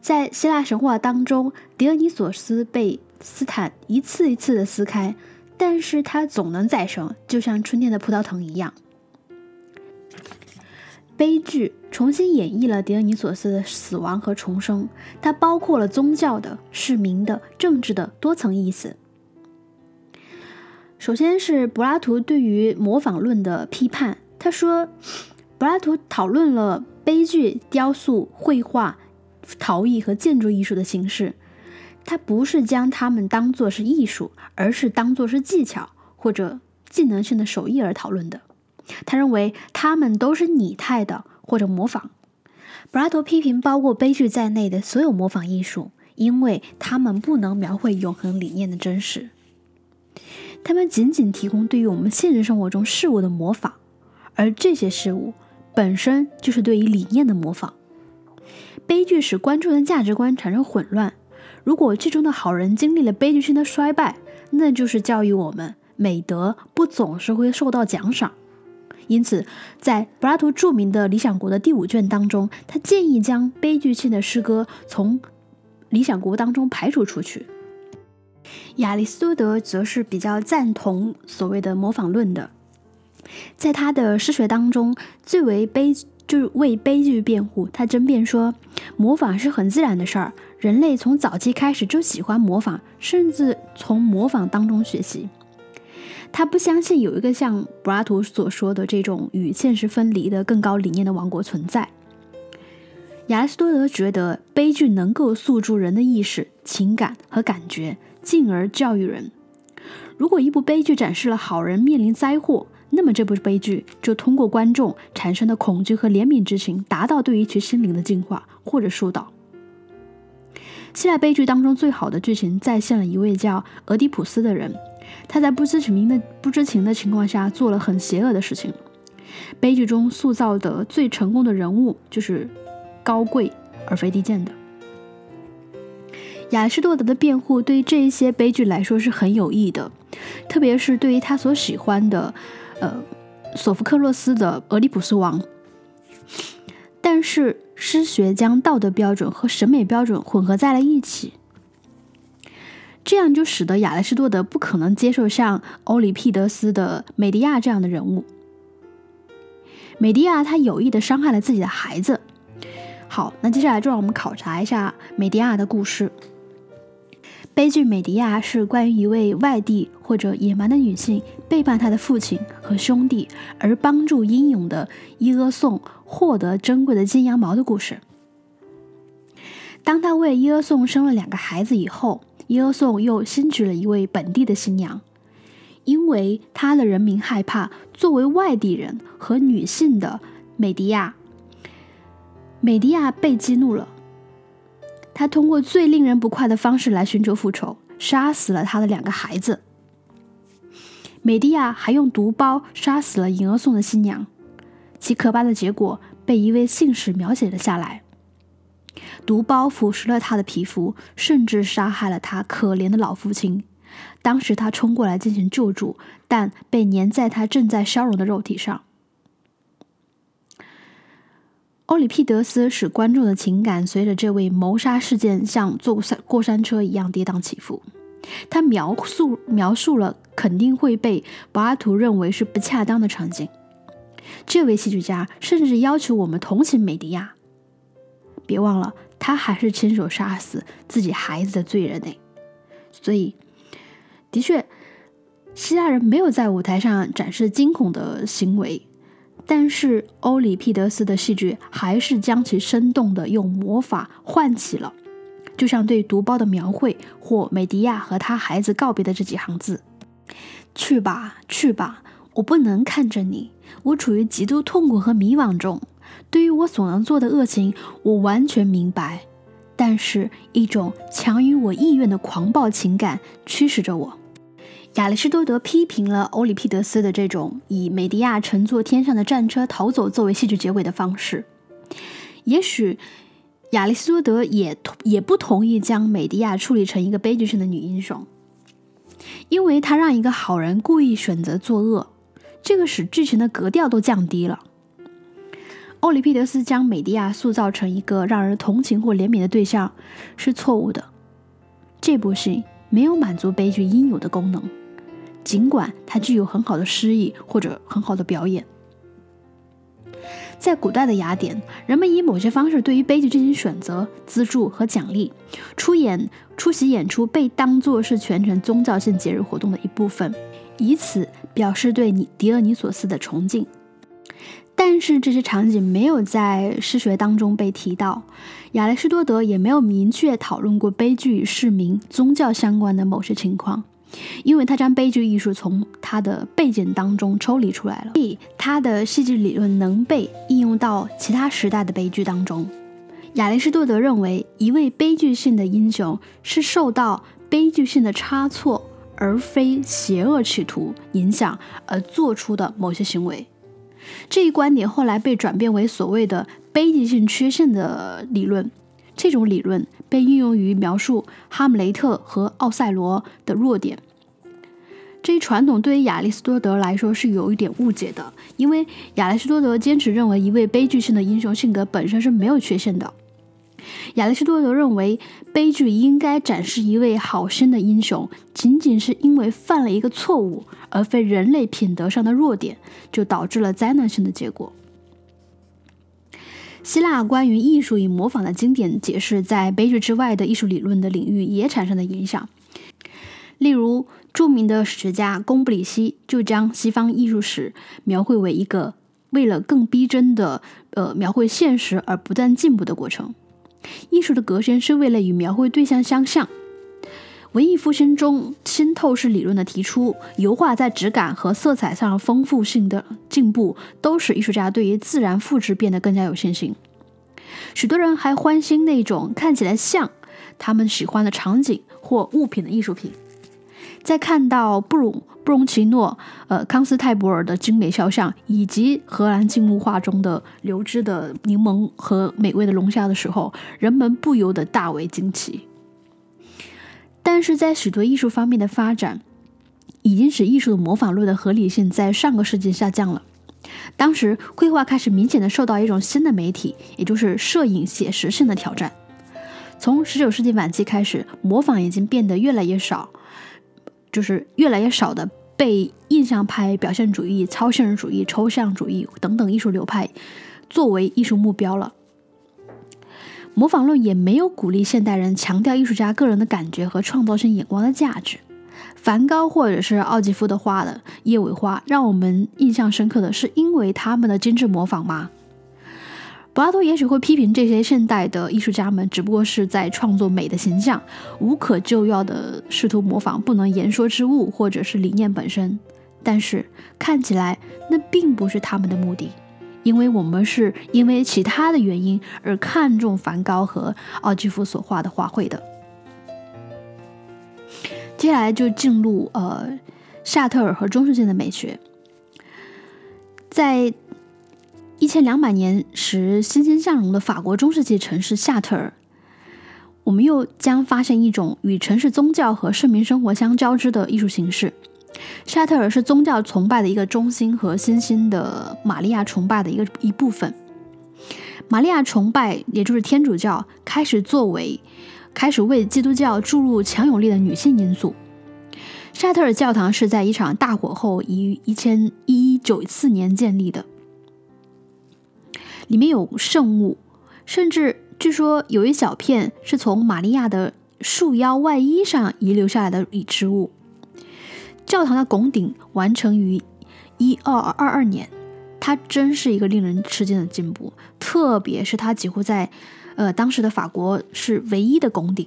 在希腊神话当中，狄俄尼索斯被斯坦一次一次的撕开，但是它总能再生，就像春天的葡萄藤一样。悲剧重新演绎了狄俄尼索斯的死亡和重生，它包括了宗教的、市民的、政治的多层意思。首先是柏拉图对于模仿论的批判，他说，柏拉图讨论了悲剧、雕塑、绘画、陶艺和建筑艺术的形式，他不是将它们当作是艺术，而是当作是技巧或者技能性的手艺而讨论的。他认为他们都是拟态的或者模仿。柏拉图批评包括悲剧在内的所有模仿艺术，因为他们不能描绘永恒理念的真实，他们仅仅提供对于我们现实生活中事物的模仿，而这些事物本身就是对于理念的模仿。悲剧使观众的价值观产生混乱。如果剧中的好人经历了悲剧性的衰败，那就是教育我们美德不总是会受到奖赏。因此，在柏拉图著名的《理想国》的第五卷当中，他建议将悲剧性的诗歌从《理想国》当中排除出去。亚里士多德则是比较赞同所谓的模仿论的，在他的诗学当中，最为悲就是为悲剧辩护。他争辩说，模仿是很自然的事儿，人类从早期开始就喜欢模仿，甚至从模仿当中学习。他不相信有一个像柏拉图所说的这种与现实分离的更高理念的王国存在。亚里士多德觉得悲剧能够诉诸人的意识、情感和感觉，进而教育人。如果一部悲剧展示了好人面临灾祸，那么这部悲剧就通过观众产生的恐惧和怜悯之情，达到对一其心灵的净化或者疏导。希腊悲剧当中最好的剧情再现了一位叫俄狄浦斯的人。他在不知情的不知情的情况下做了很邪恶的事情。悲剧中塑造的最成功的人物就是高贵而非低贱的。亚里士多德的辩护对于这一些悲剧来说是很有益的，特别是对于他所喜欢的，呃，索福克洛斯的《俄狄浦斯王》。但是诗学将道德标准和审美标准混合在了一起。这样就使得亚里士多德不可能接受像欧里庇得斯的美狄亚这样的人物。美狄亚他有意的伤害了自己的孩子。好，那接下来就让我们考察一下美狄亚的故事。悲剧《美狄亚》是关于一位外地或者野蛮的女性背叛她的父亲和兄弟，而帮助英勇的伊俄宋获得珍贵的金羊毛的故事。当他为伊俄宋生了两个孩子以后，伊俄宋又新娶了一位本地的新娘，因为他的人民害怕作为外地人和女性的美迪亚。美迪亚被激怒了，他通过最令人不快的方式来寻求复仇，杀死了他的两个孩子。美迪亚还用毒包杀死了银俄宋的新娘，其可怕的结果被一位信使描写了下来。毒包腐蚀了他的皮肤，甚至杀害了他可怜的老父亲。当时他冲过来进行救助，但被粘在他正在消融的肉体上。欧里庇得斯使观众的情感随着这位谋杀事件像坐过山车一样跌宕起伏。他描述描述了肯定会被柏拉图认为是不恰当的场景。这位戏剧家甚至要求我们同情美迪亚。别忘了，他还是亲手杀死自己孩子的罪人呢。所以，的确，希腊人没有在舞台上展示惊恐的行为，但是欧里庇得斯的戏剧还是将其生动的用魔法唤起了，就像对毒包的描绘或美迪亚和他孩子告别的这几行字：“去吧，去吧，我不能看着你，我处于极度痛苦和迷惘中。”对于我所能做的恶行，我完全明白，但是一种强于我意愿的狂暴情感驱使着我。亚里士多德批评了欧里庇得斯的这种以美狄亚乘坐天上的战车逃走作为戏剧结尾的方式。也许亚里士多德也也不同意将美狄亚处理成一个悲剧性的女英雄，因为他让一个好人故意选择作恶，这个使剧情的格调都降低了。欧里庇得斯将美狄亚塑造成一个让人同情或怜悯的对象是错误的。这部戏没有满足悲剧应有的功能，尽管它具有很好的诗意或者很好的表演。在古代的雅典，人们以某些方式对于悲剧进行选择、资助和奖励。出演、出席演出被当作是全程宗教性节日活动的一部分，以此表示对你狄俄尼索斯的崇敬。但是这些场景没有在诗学当中被提到，亚里士多德也没有明确讨论过悲剧与市民、宗教相关的某些情况。因为他将悲剧艺术从他的背景当中抽离出来了，所以他的戏剧理论能被应用到其他时代的悲剧当中。亚里士多德认为，一位悲剧性的英雄是受到悲剧性的差错，而非邪恶企图影响而做出的某些行为。这一观点后来被转变为所谓的悲剧性缺陷的理论。这种理论被运用于描述哈姆雷特和奥赛罗的弱点。这一传统对于亚里士多德来说是有一点误解的，因为亚里士多德坚持认为一位悲剧性的英雄性格本身是没有缺陷的。亚里士多德认为，悲剧应该展示一位好心的英雄，仅仅是因为犯了一个错误，而非人类品德上的弱点，就导致了灾难性的结果。希腊关于艺术与模仿的经典解释，在悲剧之外的艺术理论的领域也产生了影响。例如，著名的史学家贡布里希就将西方艺术史描绘为一个为了更逼真的呃描绘现实而不断进步的过程。艺术的革新是为了与描绘对象相像。文艺复兴中新透视理论的提出，油画在质感和色彩上丰富性的进步，都使艺术家对于自然复制变得更加有信心。许多人还欢欣那种看起来像他们喜欢的场景或物品的艺术品。在看到布鲁布隆奇诺、呃康斯泰博尔的精美肖像，以及荷兰静物画中的流汁的柠檬和美味的龙虾的时候，人们不由得大为惊奇。但是在许多艺术方面的发展，已经使艺术的模仿论的合理性在上个世纪下降了。当时，绘画开始明显的受到一种新的媒体，也就是摄影写实性的挑战。从19世纪晚期开始，模仿已经变得越来越少，就是越来越少的被印象派、表现主义、超现实主义、抽象主义等等艺术流派作为艺术目标了。模仿论也没有鼓励现代人强调艺术家个人的感觉和创造性眼光的价值。梵高或者是奥吉夫的画的叶尾花，让我们印象深刻的是因为他们的精致模仿吗？柏拉图也许会批评这些现代的艺术家们，只不过是在创作美的形象，无可救药的试图模仿不能言说之物或者是理念本身。但是看起来那并不是他们的目的。因为我们是因为其他的原因而看重梵高和奥基夫所画的画绘的。接下来就进入呃夏特尔和中世纪的美学。在一千两百年时欣欣向荣的法国中世纪城市夏特尔，我们又将发现一种与城市宗教和市民生活相交织的艺术形式。沙特尔是宗教崇拜的一个中心和新兴的玛利亚崇拜的一个一部分。玛利亚崇拜，也就是天主教，开始作为开始为基督教注入强有力的女性因素。沙特尔教堂是在一场大火后于一千一九四年建立的，里面有圣物，甚至据说有一小片是从玛利亚的束腰外衣上遗留下来的遗植物。教堂的拱顶完成于一二二二年，它真是一个令人吃惊的进步，特别是它几乎在，呃，当时的法国是唯一的拱顶。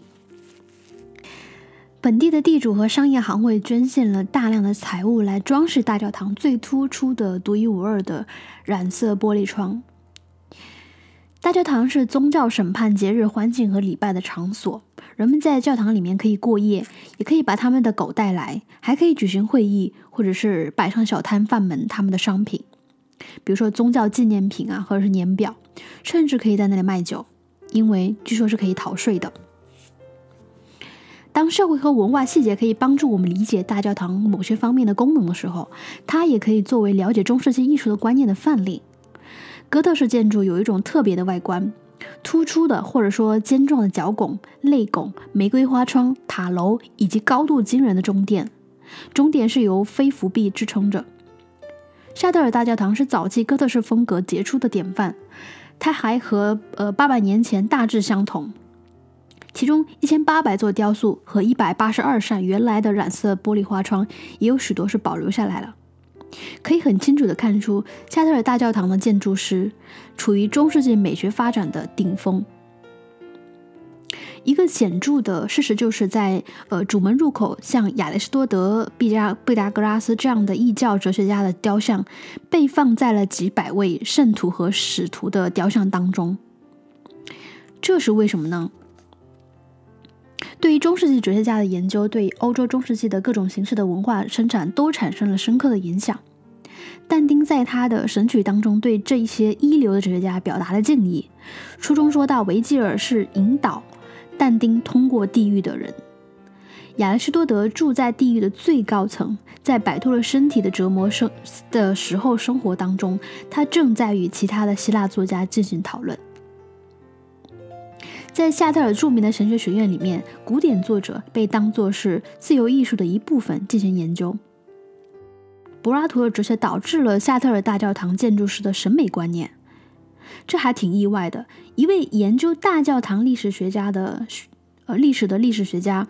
本地的地主和商业行会捐献了大量的财物来装饰大教堂最突出的独一无二的染色玻璃窗。大教堂是宗教审判、节日欢庆和礼拜的场所。人们在教堂里面可以过夜，也可以把他们的狗带来，还可以举行会议，或者是摆上小摊贩们他们的商品，比如说宗教纪念品啊，或者是年表，甚至可以在那里卖酒，因为据说是可以逃税的。当社会和文化细节可以帮助我们理解大教堂某些方面的功能的时候，它也可以作为了解中世纪艺术的观念的范例。哥特式建筑有一种特别的外观，突出的或者说尖状的角拱、肋拱、玫瑰花窗、塔楼以及高度惊人的中殿。中殿是由飞浮壁支撑着。夏德尔大教堂是早期哥特式风格杰出的典范，它还和呃八百年前大致相同。其中一千八百座雕塑和一百八十二扇原来的染色玻璃花窗，也有许多是保留下来了。可以很清楚地看出，加特尔大教堂的建筑师处于中世纪美学发展的顶峰。一个显著的事实就是在呃主门入口，像亚里士多德、毕加毕达哥拉斯这样的异教哲学家的雕像，被放在了几百位圣徒和使徒的雕像当中。这是为什么呢？对于中世纪哲学家的研究，对欧洲中世纪的各种形式的文化生产都产生了深刻的影响。但丁在他的《神曲》当中对这一些一流的哲学家表达了敬意。书中说到，维吉尔是引导但丁通过地狱的人。亚里士多德住在地狱的最高层，在摆脱了身体的折磨生的时候生活当中，他正在与其他的希腊作家进行讨论。在夏特尔著名的神学学院里面，古典作者被当作是自由艺术的一部分进行研究。柏拉图的哲学导致了夏特尔大教堂建筑师的审美观念，这还挺意外的。一位研究大教堂历史学家的呃历史的历史学家，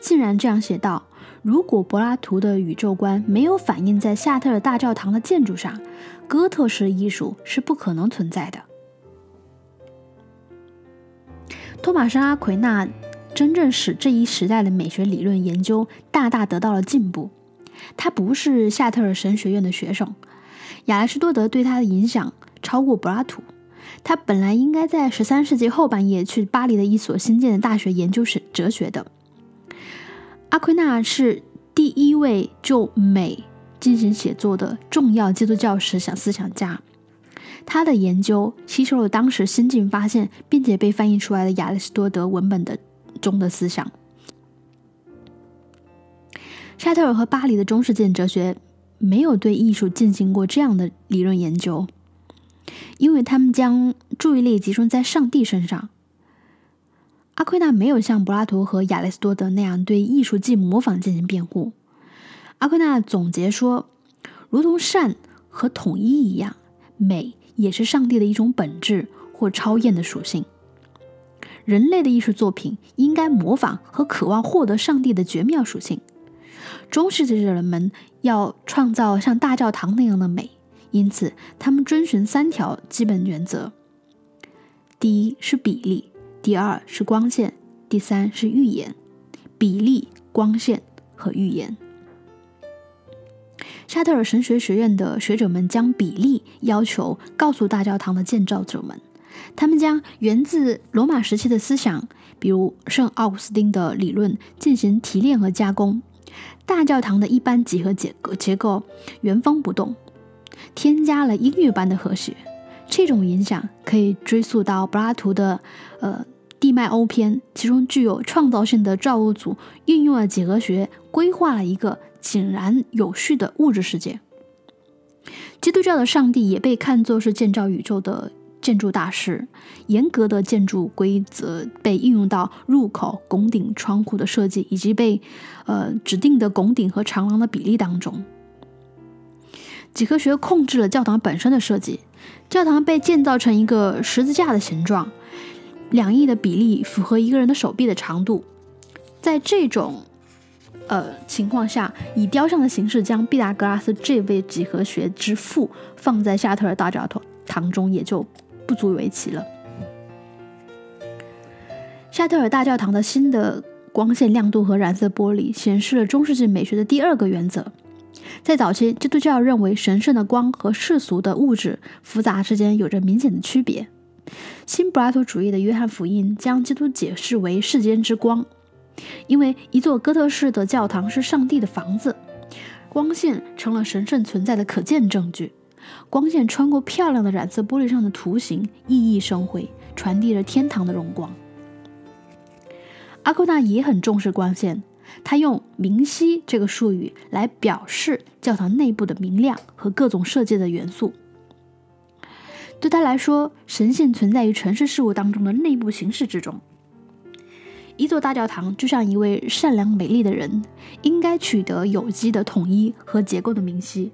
竟然这样写道：如果柏拉图的宇宙观没有反映在夏特尔大教堂的建筑上，哥特式艺术是不可能存在的。托马斯·阿奎那真正使这一时代的美学理论研究大大得到了进步。他不是夏特尔神学院的学生，亚里士多德对他的影响超过柏拉图。他本来应该在十三世纪后半叶去巴黎的一所新建的大学研究神哲学的。阿奎那是第一位就美进行写作的重要基督教思想思想家。他的研究吸收了当时新近发现并且被翻译出来的亚里士多德文本的中的思想。沙特尔和巴黎的中世纪哲学没有对艺术进行过这样的理论研究，因为他们将注意力集中在上帝身上。阿奎那没有像柏拉图和亚里士多德那样对艺术既模仿进行辩护。阿奎那总结说，如同善和统一一样，美。也是上帝的一种本质或超验的属性。人类的艺术作品应该模仿和渴望获得上帝的绝妙属性。中世纪的人们要创造像大教堂那样的美，因此他们遵循三条基本原则：第一是比例，第二是光线，第三是预言。比例、光线和预言。沙特尔神学学院的学者们将比例要求告诉大教堂的建造者们，他们将源自罗马时期的思想，比如圣奥古斯丁的理论进行提炼和加工。大教堂的一般几何结构结构原封不动，添加了音乐般的和谐。这种影响可以追溯到柏拉图的呃地脉欧篇，其中具有创造性的造物主运用了几何学，规划了一个。井然有序的物质世界。基督教的上帝也被看作是建造宇宙的建筑大师。严格的建筑规则被应用到入口、拱顶、窗户的设计，以及被呃指定的拱顶和长廊的比例当中。几何学控制了教堂本身的设计。教堂被建造成一个十字架的形状，两翼的比例符合一个人的手臂的长度。在这种呃，情况下以雕像的形式将毕达哥拉斯这位几何学之父放在夏特尔大教堂中，也就不足为奇了。夏特尔大教堂的新的光线亮度和染色玻璃显示了中世纪美学的第二个原则。在早期，基督教认为神圣的光和世俗的物质复杂之间有着明显的区别。新柏拉图主义的约翰福音将基督解释为世间之光。因为一座哥特式的教堂是上帝的房子，光线成了神圣存在的可见证据。光线穿过漂亮的染色玻璃上的图形，熠熠生辉，传递着天堂的荣光。阿库纳也很重视光线，他用“明晰”这个术语来表示教堂内部的明亮和各种设计的元素。对他来说，神性存在于城市事物当中的内部形式之中。一座大教堂就像一位善良美丽的人，应该取得有机的统一和结构的明晰。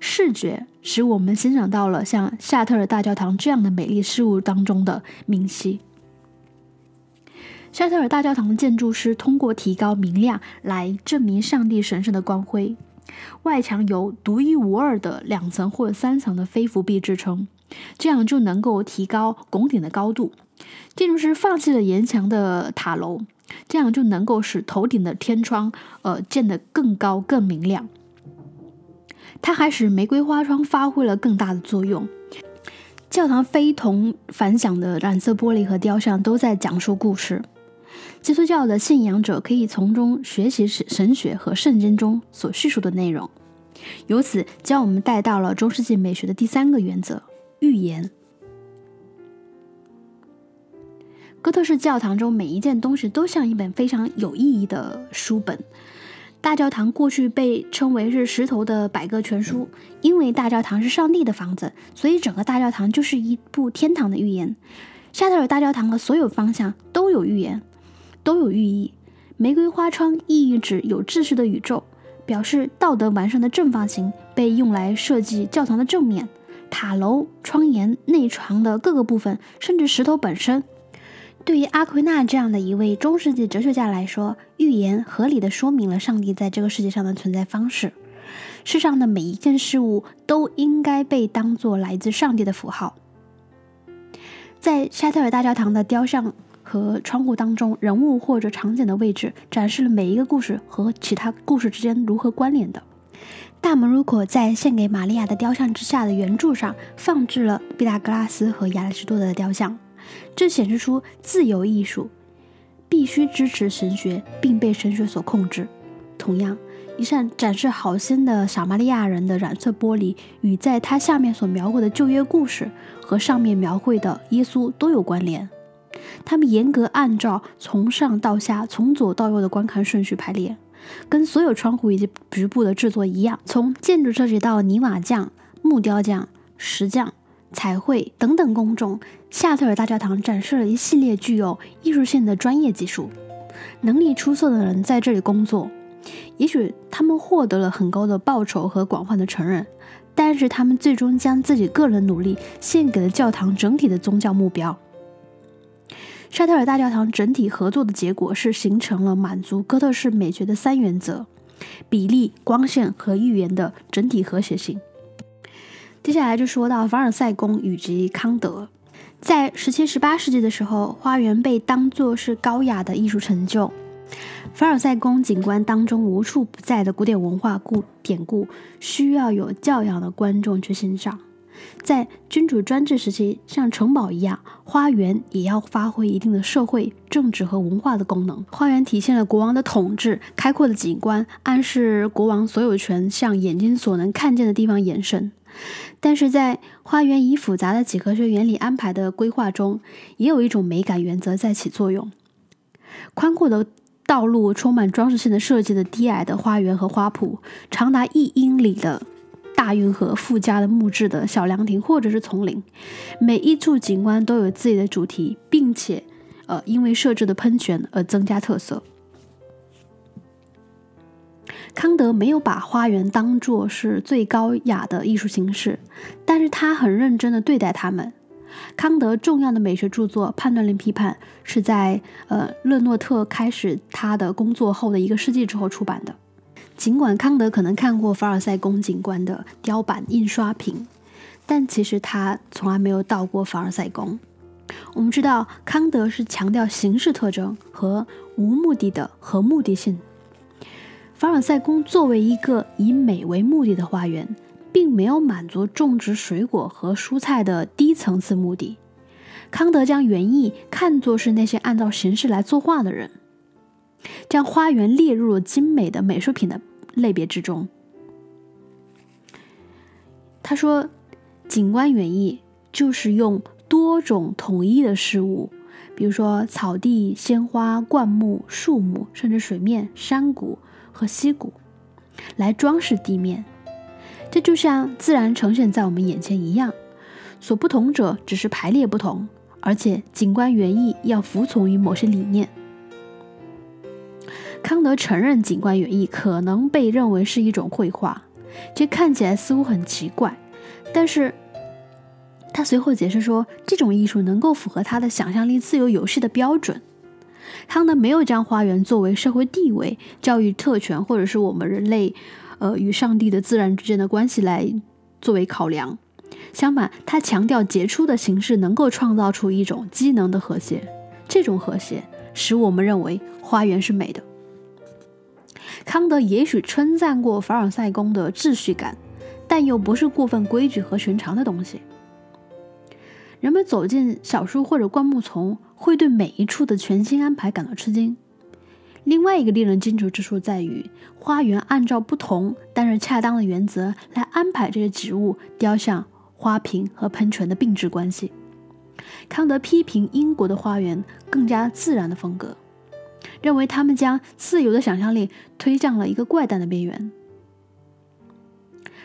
视觉使我们欣赏到了像夏特尔大教堂这样的美丽事物当中的明晰。夏特尔大教堂的建筑师通过提高明亮来证明上帝神圣的光辉。外墙由独一无二的两层或三层的飞浮壁支撑，这样就能够提高拱顶的高度。建筑师放弃了沿墙的塔楼，这样就能够使头顶的天窗呃建得更高更明亮。它还使玫瑰花窗发挥了更大的作用。教堂非同凡响的染色玻璃和雕像都在讲述故事。基督教的信仰者可以从中学习神神学和圣经中所叙述的内容，由此将我们带到了中世纪美学的第三个原则——预言。哥特式教堂中每一件东西都像一本非常有意义的书本。大教堂过去被称为是石头的百科全书，因为大教堂是上帝的房子，所以整个大教堂就是一部天堂的预言。夏特尔大教堂的所有方向都有预言。都有寓意。玫瑰花窗意义指有秩序的宇宙，表示道德完善的正方形被用来设计教堂的正面、塔楼、窗檐、内床的各个部分，甚至石头本身。对于阿奎那这样的一位中世纪哲学家来说，预言合理的说明了上帝在这个世界上的存在方式。世上的每一件事物都应该被当作来自上帝的符号。在沙特尔大教堂的雕像。和窗户当中人物或者场景的位置，展示了每一个故事和其他故事之间如何关联的。大门入口在献给玛利亚的雕像之下的圆柱上放置了毕达哥拉斯和亚里士多德的雕像，这显示出自由艺术必须支持神学并被神学所控制。同样，一扇展示好心的撒玛利亚人的染色玻璃，与在它下面所描绘的旧约故事和上面描绘的耶稣都有关联。他们严格按照从上到下、从左到右的观看顺序排列，跟所有窗户以及局部的制作一样。从建筑设计到泥瓦匠、木雕匠、石匠、彩绘等等工种，夏特尔大教堂展示了一系列具有艺术性的专业技术。能力出色的人在这里工作，也许他们获得了很高的报酬和广泛的承认，但是他们最终将自己个人努力献给了教堂整体的宗教目标。沙特尔大教堂整体合作的结果是形成了满足哥特式美学的三原则：比例、光线和预言的整体和谐性。接下来就说到凡尔赛宫以及康德。在十七、十八世纪的时候，花园被当作是高雅的艺术成就。凡尔赛宫景观当中无处不在的古典文化故典故，需要有教养的观众去欣赏。在君主专制时期，像城堡一样，花园也要发挥一定的社会、政治和文化的功能。花园体现了国王的统治，开阔的景观暗示国王所有权向眼睛所能看见的地方延伸。但是在花园以复杂的几何学原理安排的规划中，也有一种美感原则在起作用。宽阔的道路、充满装饰性的设计的低矮的花园和花圃，长达一英里的。大运河附加的木质的小凉亭，或者是丛林，每一处景观都有自己的主题，并且，呃，因为设置的喷泉而增加特色。康德没有把花园当作是最高雅的艺术形式，但是他很认真的对待他们。康德重要的美学著作《判断力批判》是在呃勒诺特开始他的工作后的一个世纪之后出版的。尽管康德可能看过凡尔赛宫景观的雕版印刷品，但其实他从来没有到过凡尔赛宫。我们知道，康德是强调形式特征和无目的的和目的性。凡尔赛宫作为一个以美为目的的花园，并没有满足种植水果和蔬菜的低层次目的。康德将园艺看作是那些按照形式来作画的人。将花园列入了精美的美术品的类别之中。他说：“景观园艺就是用多种统一的事物，比如说草地、鲜花、灌木、树木，甚至水面、山谷和溪谷，来装饰地面。这就像自然呈现在我们眼前一样。所不同者只是排列不同，而且景观原意要服从于某些理念。康德承认景观原意可能被认为是一种绘画，这看起来似乎很奇怪，但是他随后解释说，这种艺术能够符合他的想象力自由游戏的标准。康德没有将花园作为社会地位、教育特权，或者是我们人类，呃，与上帝的自然之间的关系来作为考量。相反，他强调杰出的形式能够创造出一种机能的和谐，这种和谐使我们认为花园是美的。康德也许称赞过凡尔赛宫的秩序感，但又不是过分规矩和寻常的东西。人们走进小树或者灌木丛，会对每一处的全新安排感到吃惊。另外一个令人惊楚之处在于，花园按照不同但是恰当的原则来安排这些植物、雕像、花瓶和喷泉的并置关系。康德批评英国的花园更加自然的风格，认为他们将自由的想象力推向了一个怪诞的边缘。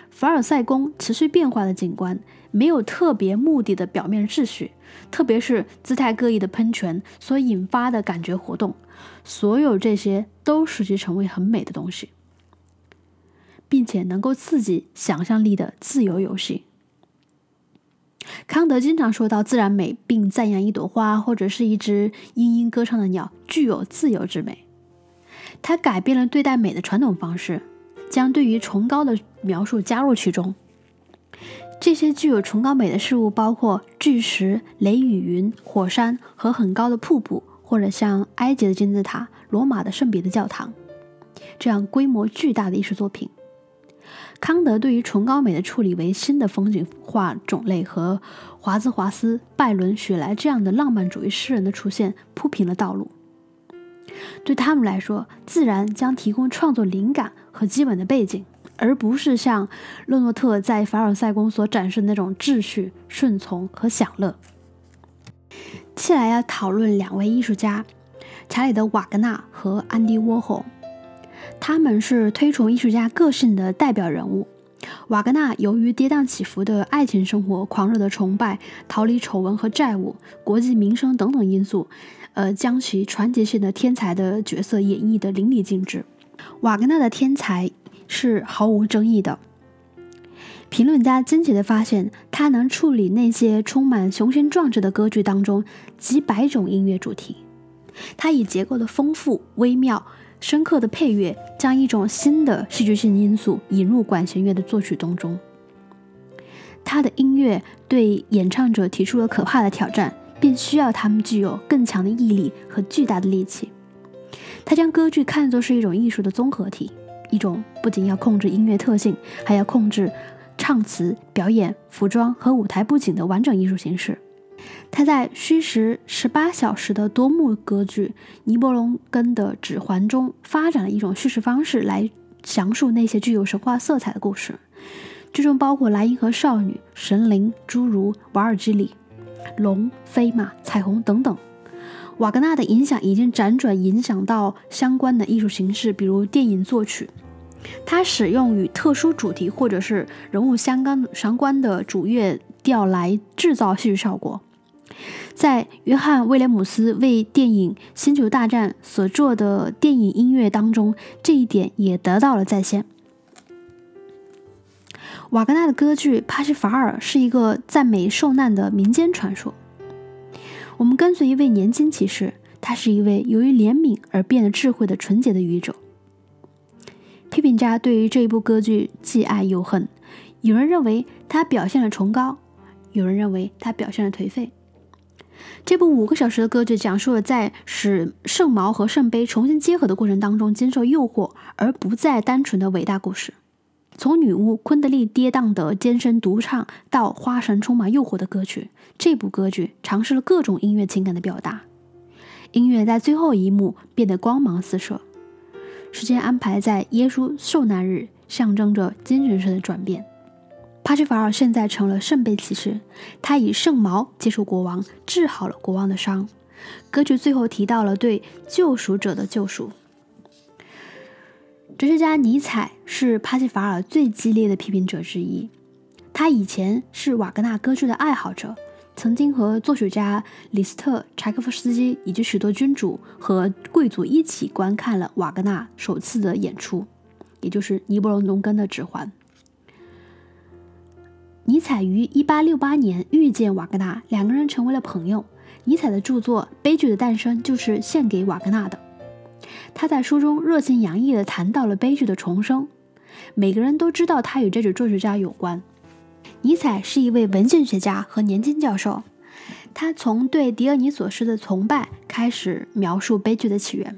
凡尔赛宫持续变化的景观。没有特别目的的表面秩序，特别是姿态各异的喷泉所引发的感觉活动，所有这些都使其成为很美的东西，并且能够刺激想象力的自由游戏。康德经常说到自然美，并赞扬一朵花或者是一只嘤嘤歌唱的鸟具有自由之美。他改变了对待美的传统方式，将对于崇高的描述加入其中。这些具有崇高美的事物包括巨石、雷雨云、火山和很高的瀑布，或者像埃及的金字塔、罗马的圣彼得教堂这样规模巨大的艺术作品。康德对于崇高美的处理为新的风景画种类，和华兹华斯、拜伦、雪莱这样的浪漫主义诗人的出现铺平了道路。对他们来说，自然将提供创作灵感和基本的背景。而不是像勒诺特在凡尔赛宫所展示的那种秩序、顺从和享乐。接下来要讨论两位艺术家，查理的瓦格纳和安迪沃霍。他们是推崇艺术家个性的代表人物。瓦格纳由于跌宕起伏的爱情生活、狂热的崇拜、逃离丑闻和债务、国际名声等等因素，呃，将其传奇性的天才的角色演绎得淋漓尽致。瓦格纳的天才。是毫无争议的。评论家惊奇地发现，他能处理那些充满雄心壮志的歌剧当中几百种音乐主题。他以结构的丰富、微妙、深刻的配乐，将一种新的戏剧性因素引入管弦乐的作曲当中。他的音乐对演唱者提出了可怕的挑战，并需要他们具有更强的毅力和巨大的力气。他将歌剧看作是一种艺术的综合体。一种不仅要控制音乐特性，还要控制唱词、表演、服装和舞台布景的完整艺术形式。他在虚实十八小时的多幕歌剧《尼伯龙根的指环》中发展了一种叙事方式，来详述那些具有神话色彩的故事。剧中包括莱茵河少女、神灵、侏儒瓦尔基里、龙、飞马、彩虹等等。瓦格纳的影响已经辗转影响到相关的艺术形式，比如电影作曲。他使用与特殊主题或者是人物相关相关的主乐调来制造戏剧效果。在约翰·威廉姆斯为电影《星球大战》所做的电影音乐当中，这一点也得到了再现。瓦格纳的歌剧《帕西法尔》是一个赞美受难的民间传说。我们跟随一位年轻骑士，他是一位由于怜悯而变得智慧的纯洁的愚者。批评家对于这一部歌剧既爱又恨，有人认为它表现了崇高，有人认为它表现了颓废。这部五个小时的歌剧讲述了在使圣矛和圣杯重新结合的过程当中经受诱惑，而不再单纯的伟大故事。从女巫昆德利跌宕的尖声独唱到花神充满诱惑的歌曲，这部歌剧尝试了各种音乐情感的表达。音乐在最后一幕变得光芒四射，时间安排在耶稣受难日，象征着精神上的转变。帕西法尔现在成了圣杯骑士，他以圣矛接触国王，治好了国王的伤。歌剧最后提到了对救赎者的救赎。哲学家尼采是帕西法尔最激烈的批评者之一。他他以前是瓦格纳歌剧的爱好者，曾经和作曲家李斯特、柴可夫斯基以及许多君主和贵族一起观看了瓦格纳首次的演出，也就是《尼伯龙农根的指环》。尼采于1868年遇见瓦格纳，两个人成为了朋友。尼采的著作《悲剧的诞生》就是献给瓦格纳的。他在书中热情洋溢地谈到了悲剧的重生。每个人都知道他与这组作曲家有关。尼采是一位文献学家和年轻教授，他从对狄俄尼索斯的崇拜开始描述悲剧的起源。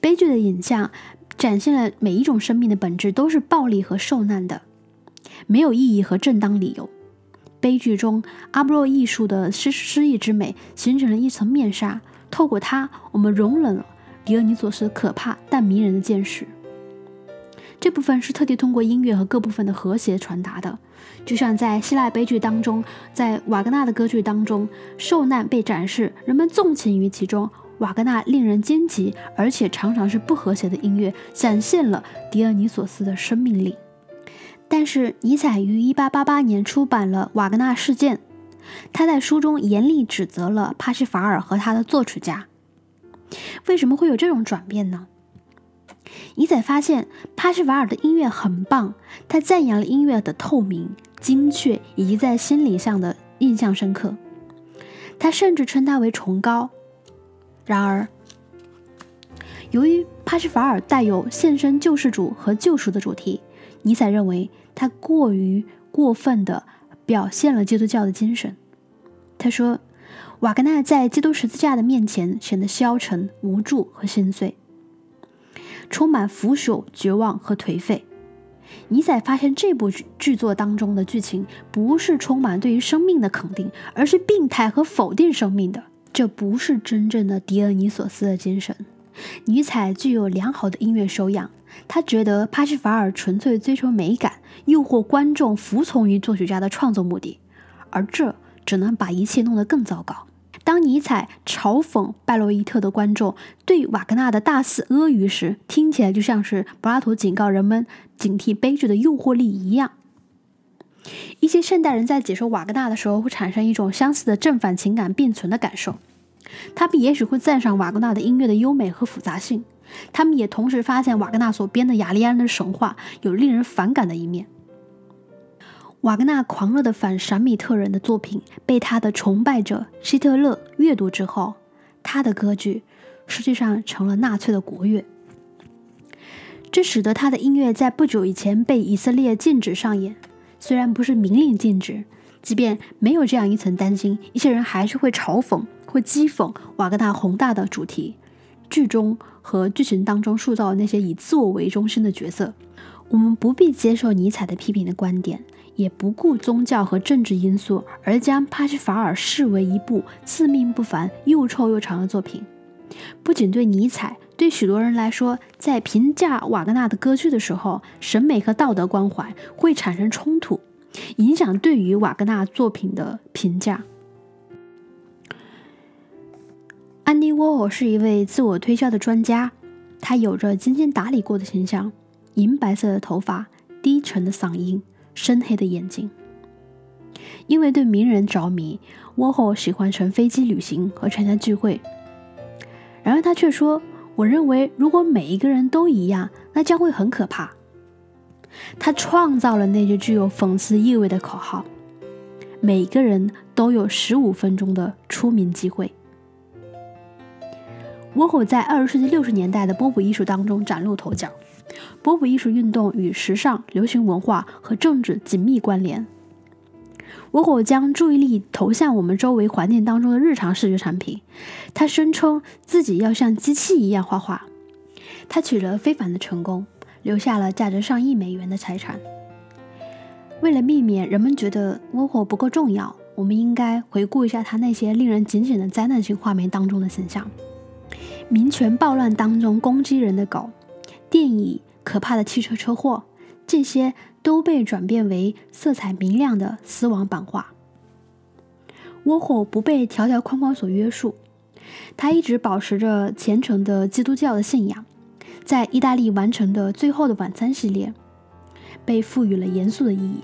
悲剧的影像展现了每一种生命的本质都是暴力和受难的，没有意义和正当理由。悲剧中阿波罗艺术的诗诗意之美形成了一层面纱，透过它，我们容忍了狄俄尼索斯可怕但迷人的见识。这部分是特地通过音乐和各部分的和谐传达的，就像在希腊悲剧当中，在瓦格纳的歌剧当中，受难被展示，人们纵情于其中。瓦格纳令人惊奇，而且常常是不和谐的音乐，展现了狄俄尼索斯的生命力。但是尼采于1888年出版了《瓦格纳事件》，他在书中严厉指责了帕西法尔和他的作曲家。为什么会有这种转变呢？尼采发现帕什瓦尔的音乐很棒，他赞扬了音乐的透明、精确以及在心理上的印象深刻。他甚至称它为崇高。然而，由于帕什法尔带有献身救世主和救赎的主题，尼采认为他过于过分地表现了基督教的精神。他说，瓦格纳在基督十字架的面前显得消沉、无助和心碎。充满腐朽、绝望和颓废。尼采发现这部剧作当中的剧情不是充满对于生命的肯定，而是病态和否定生命的。这不是真正的狄俄尼索斯的精神。尼采具有良好的音乐修养，他觉得帕西法尔纯粹追求美感，诱惑观众服从于作曲家的创作目的，而这只能把一切弄得更糟糕。当尼采嘲讽拜洛伊特的观众对瓦格纳的大肆阿谀时，听起来就像是柏拉图警告人们警惕悲剧的诱惑力一样。一些现代人在解说瓦格纳的时候，会产生一种相似的正反情感并存的感受。他们也许会赞赏瓦格纳的音乐的优美和复杂性，他们也同时发现瓦格纳所编的雅利安的神话有令人反感的一面。瓦格纳狂热的反闪米特人的作品被他的崇拜者希特勒阅读之后，他的歌剧实际上成了纳粹的国乐。这使得他的音乐在不久以前被以色列禁止上演。虽然不是明令禁止，即便没有这样一层担心，一些人还是会嘲讽、会讥讽瓦格纳宏大的主题，剧中和剧情当中塑造那些以自我为中心的角色。我们不必接受尼采的批评的观点。也不顾宗教和政治因素，而将帕西法尔视为一部自命不凡、又臭又长的作品。不仅对尼采，对许多人来说，在评价瓦格纳的歌剧的时候，审美和道德关怀会产生冲突，影响对于瓦格纳作品的评价。安迪沃霍是一位自我推销的专家，他有着精心打理过的形象，银白色的头发，低沉的嗓音。深黑的眼睛。因为对名人着迷，沃霍喜欢乘飞机旅行和参加聚会。然而他却说：“我认为，如果每一个人都一样，那将会很可怕。”他创造了那句具有讽刺意味的口号：“每个人都有十五分钟的出名机会。”沃霍在二十世纪六十年代的波普艺术当中崭露头角。波普艺术运动与时尚、流行文化和政治紧密关联。沃霍将注意力投向我们周围环境当中的日常视觉产品。他声称自己要像机器一样画画。他取得非凡的成功，留下了价值上亿美元的财产。为了避免人们觉得沃霍不够重要，我们应该回顾一下他那些令人警醒的灾难性画面当中的形象：民权暴乱当中攻击人的狗。电影可怕的汽车车祸，这些都被转变为色彩明亮的丝网版画。沃霍不被条条框框所约束，他一直保持着虔诚的基督教的信仰。在意大利完成的最后的晚餐系列，被赋予了严肃的意义。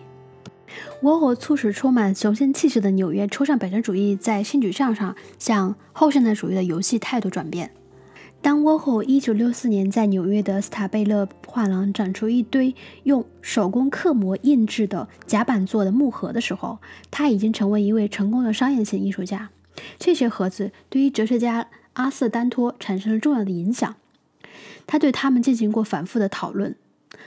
沃霍促使充满雄性气质的纽约抽象表现主义在性取向上向后现代主义的游戏态度转变。当沃霍1964年在纽约的斯塔贝勒画廊展出一堆用手工刻模印制的甲板做的木盒的时候，他已经成为一位成功的商业性艺术家。这些盒子对于哲学家阿瑟·丹托产生了重要的影响，他对他们进行过反复的讨论。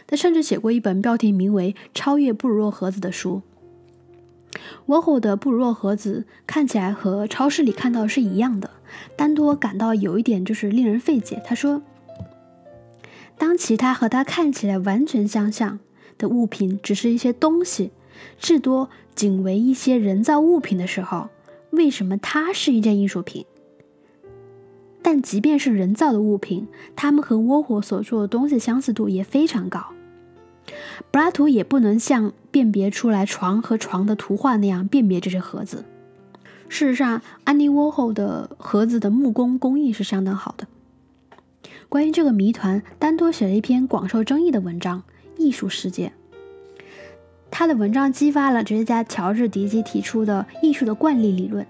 他甚至写过一本标题名为《超越布鲁诺盒子》的书。沃霍的布鲁诺盒子看起来和超市里看到是一样的。丹多感到有一点就是令人费解。他说：“当其他和他看起来完全相像的物品只是一些东西，至多仅为一些人造物品的时候，为什么它是一件艺术品？但即便是人造的物品，它们和窝火所做的东西相似度也非常高。柏拉图也不能像辨别出来床和床的图画那样辨别这些盒子。”事实上，安妮沃霍的盒子的木工工艺是相当好的。关于这个谜团，丹多写了一篇广受争议的文章《艺术世界》。他的文章激发了哲学家乔治·迪基提出的艺术的惯例理论。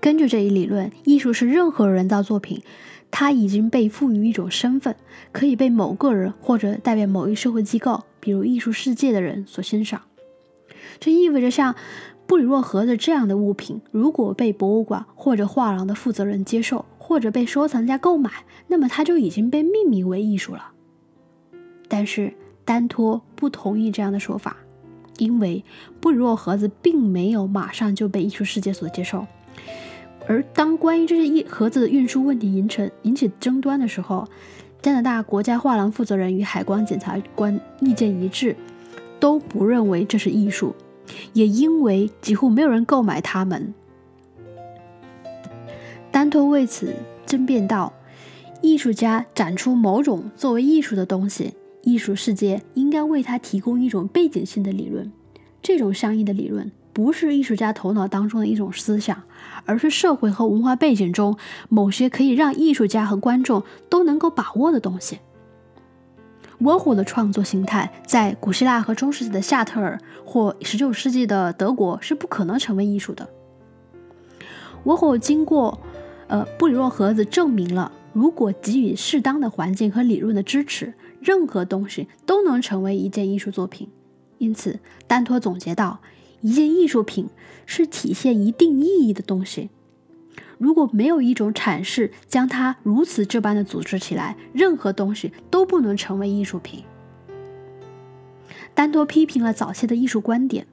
根据这一理论，艺术是任何人造作品，它已经被赋予一种身份，可以被某个人或者代表某一社会机构，比如艺术世界的人所欣赏。这意味着像。布里诺盒子这样的物品，如果被博物馆或者画廊的负责人接受，或者被收藏家购买，那么它就已经被命名为艺术了。但是丹托不同意这样的说法，因为布里诺盒子并没有马上就被艺术世界所接受。而当关于这些一盒子的运输问题引成引起争端的时候，加拿大国家画廊负责人与海关检察官意见一致，都不认为这是艺术。也因为几乎没有人购买它们，丹托为此争辩道：“艺术家展出某种作为艺术的东西，艺术世界应该为他提供一种背景性的理论。这种相应的理论不是艺术家头脑当中的一种思想，而是社会和文化背景中某些可以让艺术家和观众都能够把握的东西。”沃霍的创作形态在古希腊和中世纪的夏特尔或19世纪的德国是不可能成为艺术的。沃霍经过呃布里诺盒子证明了，如果给予适当的环境和理论的支持，任何东西都能成为一件艺术作品。因此，丹托总结道：一件艺术品是体现一定意义的东西。如果没有一种阐释将它如此这般的组织起来，任何东西都不能成为艺术品。丹多批评了早期的艺术观点，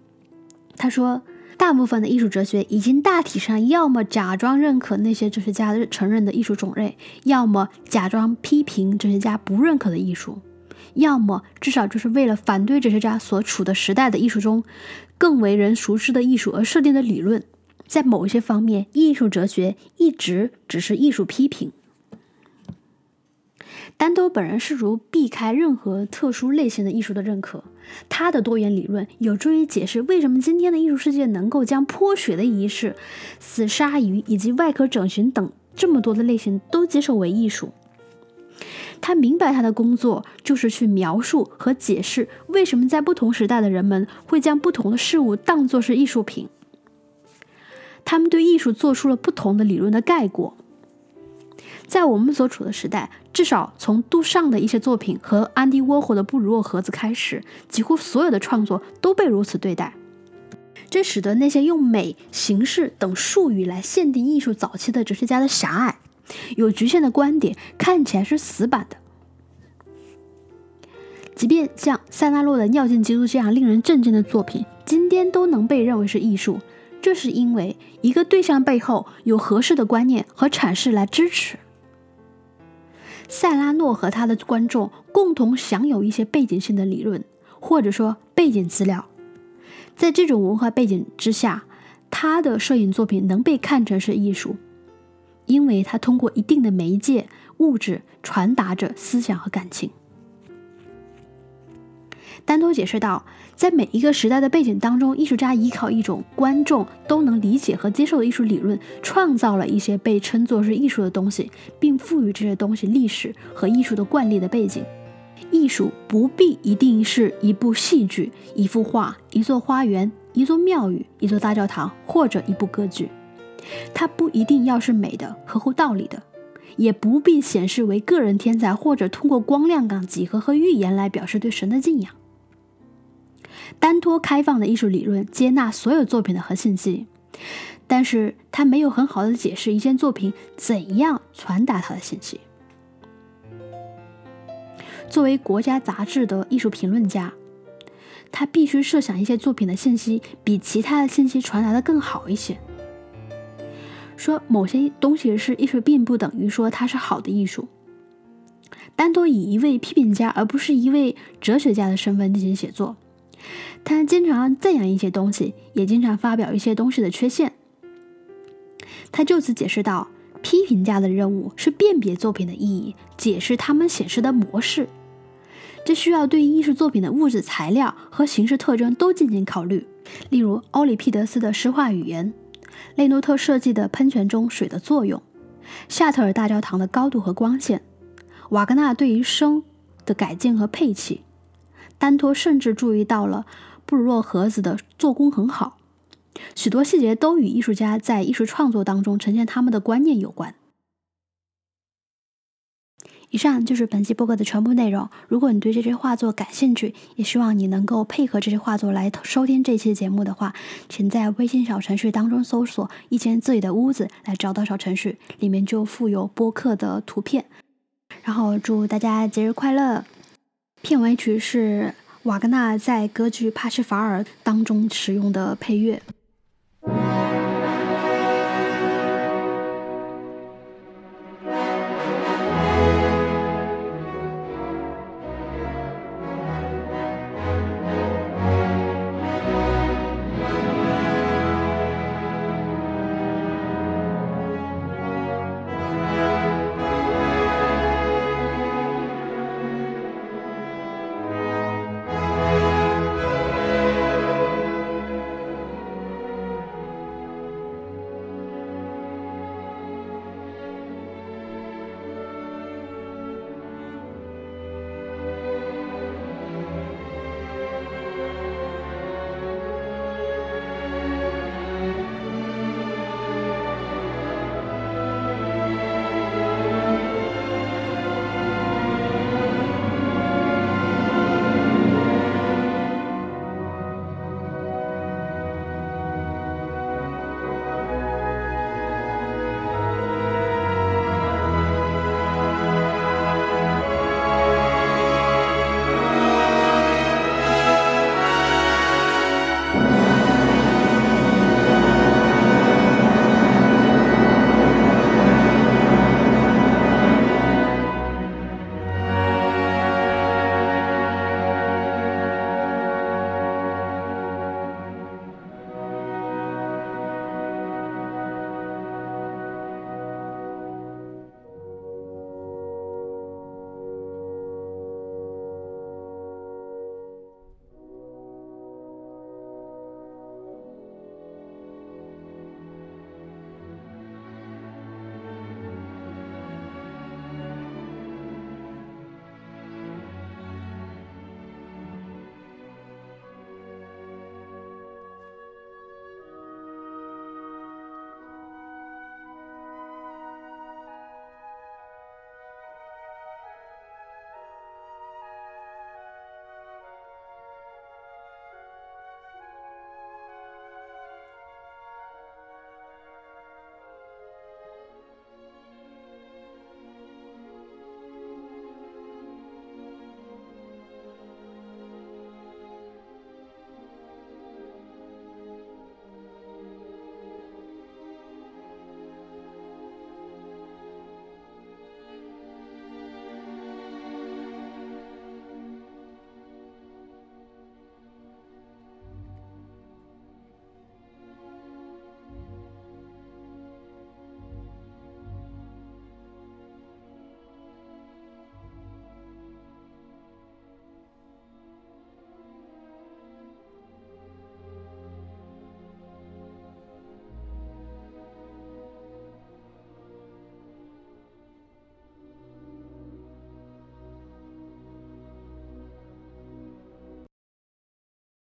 他说，大部分的艺术哲学已经大体上要么假装认可那些哲学家承认的艺术种类，要么假装批评哲学家不认可的艺术，要么至少就是为了反对哲学家所处的时代的艺术中更为人熟知的艺术而设定的理论。在某一些方面，艺术哲学一直只是艺术批评。丹多本人试图避开任何特殊类型的艺术的认可。他的多元理论有助于解释为什么今天的艺术世界能够将泼血的仪式、死鲨鱼以及外科整形等这么多的类型都接受为艺术。他明白，他的工作就是去描述和解释为什么在不同时代的人们会将不同的事物当作是艺术品。他们对艺术做出了不同的理论的概括。在我们所处的时代，至少从杜尚的一些作品和安迪沃霍的布鲁诺盒子开始，几乎所有的创作都被如此对待。这使得那些用美、形式等术语来限定艺术早期的哲学家的狭隘、有局限的观点看起来是死板的。即便像塞纳洛的《尿镜基督》这样令人震惊的作品，今天都能被认为是艺术。这是因为一个对象背后有合适的观念和阐释来支持。塞拉诺和他的观众共同享有一些背景性的理论，或者说背景资料。在这种文化背景之下，他的摄影作品能被看成是艺术，因为他通过一定的媒介物质传达着思想和感情。丹多解释道，在每一个时代的背景当中，艺术家依靠一种观众都能理解和接受的艺术理论，创造了一些被称作是艺术的东西，并赋予这些东西历史和艺术的惯例的背景。艺术不必一定是一部戏剧、一幅画、一座花园、一座庙宇、一座大教堂或者一部歌剧。它不一定要是美的、合乎道理的，也不必显示为个人天才或者通过光亮感几何和预言来表示对神的敬仰。单托开放的艺术理论接纳所有作品的核信息，但是他没有很好的解释一件作品怎样传达它的信息。作为国家杂志的艺术评论家，他必须设想一些作品的信息比其他的信息传达的更好一些。说某些东西是艺术，并不等于说它是好的艺术。单多以一位批评家而不是一位哲学家的身份进行写作，他经常赞扬一些东西，也经常发表一些东西的缺陷。他就此解释道。批评家的任务是辨别作品的意义，解释他们显示的模式。这需要对艺术作品的物质材料和形式特征都进行考虑。例如，欧里庇得斯的诗画语言，雷诺特设计的喷泉中水的作用，夏特尔大教堂的高度和光线，瓦格纳对于声的改进和配器。丹托甚至注意到了布鲁诺盒子的做工很好。许多细节都与艺术家在艺术创作当中呈现他们的观念有关。以上就是本期播客的全部内容。如果你对这些画作感兴趣，也希望你能够配合这些画作来收听这期节目的话，请在微信小程序当中搜索“一间自己的屋子”来找到小程序，里面就附有播客的图片。然后祝大家节日快乐！片尾曲是瓦格纳在歌剧帕什法尔当中使用的配乐。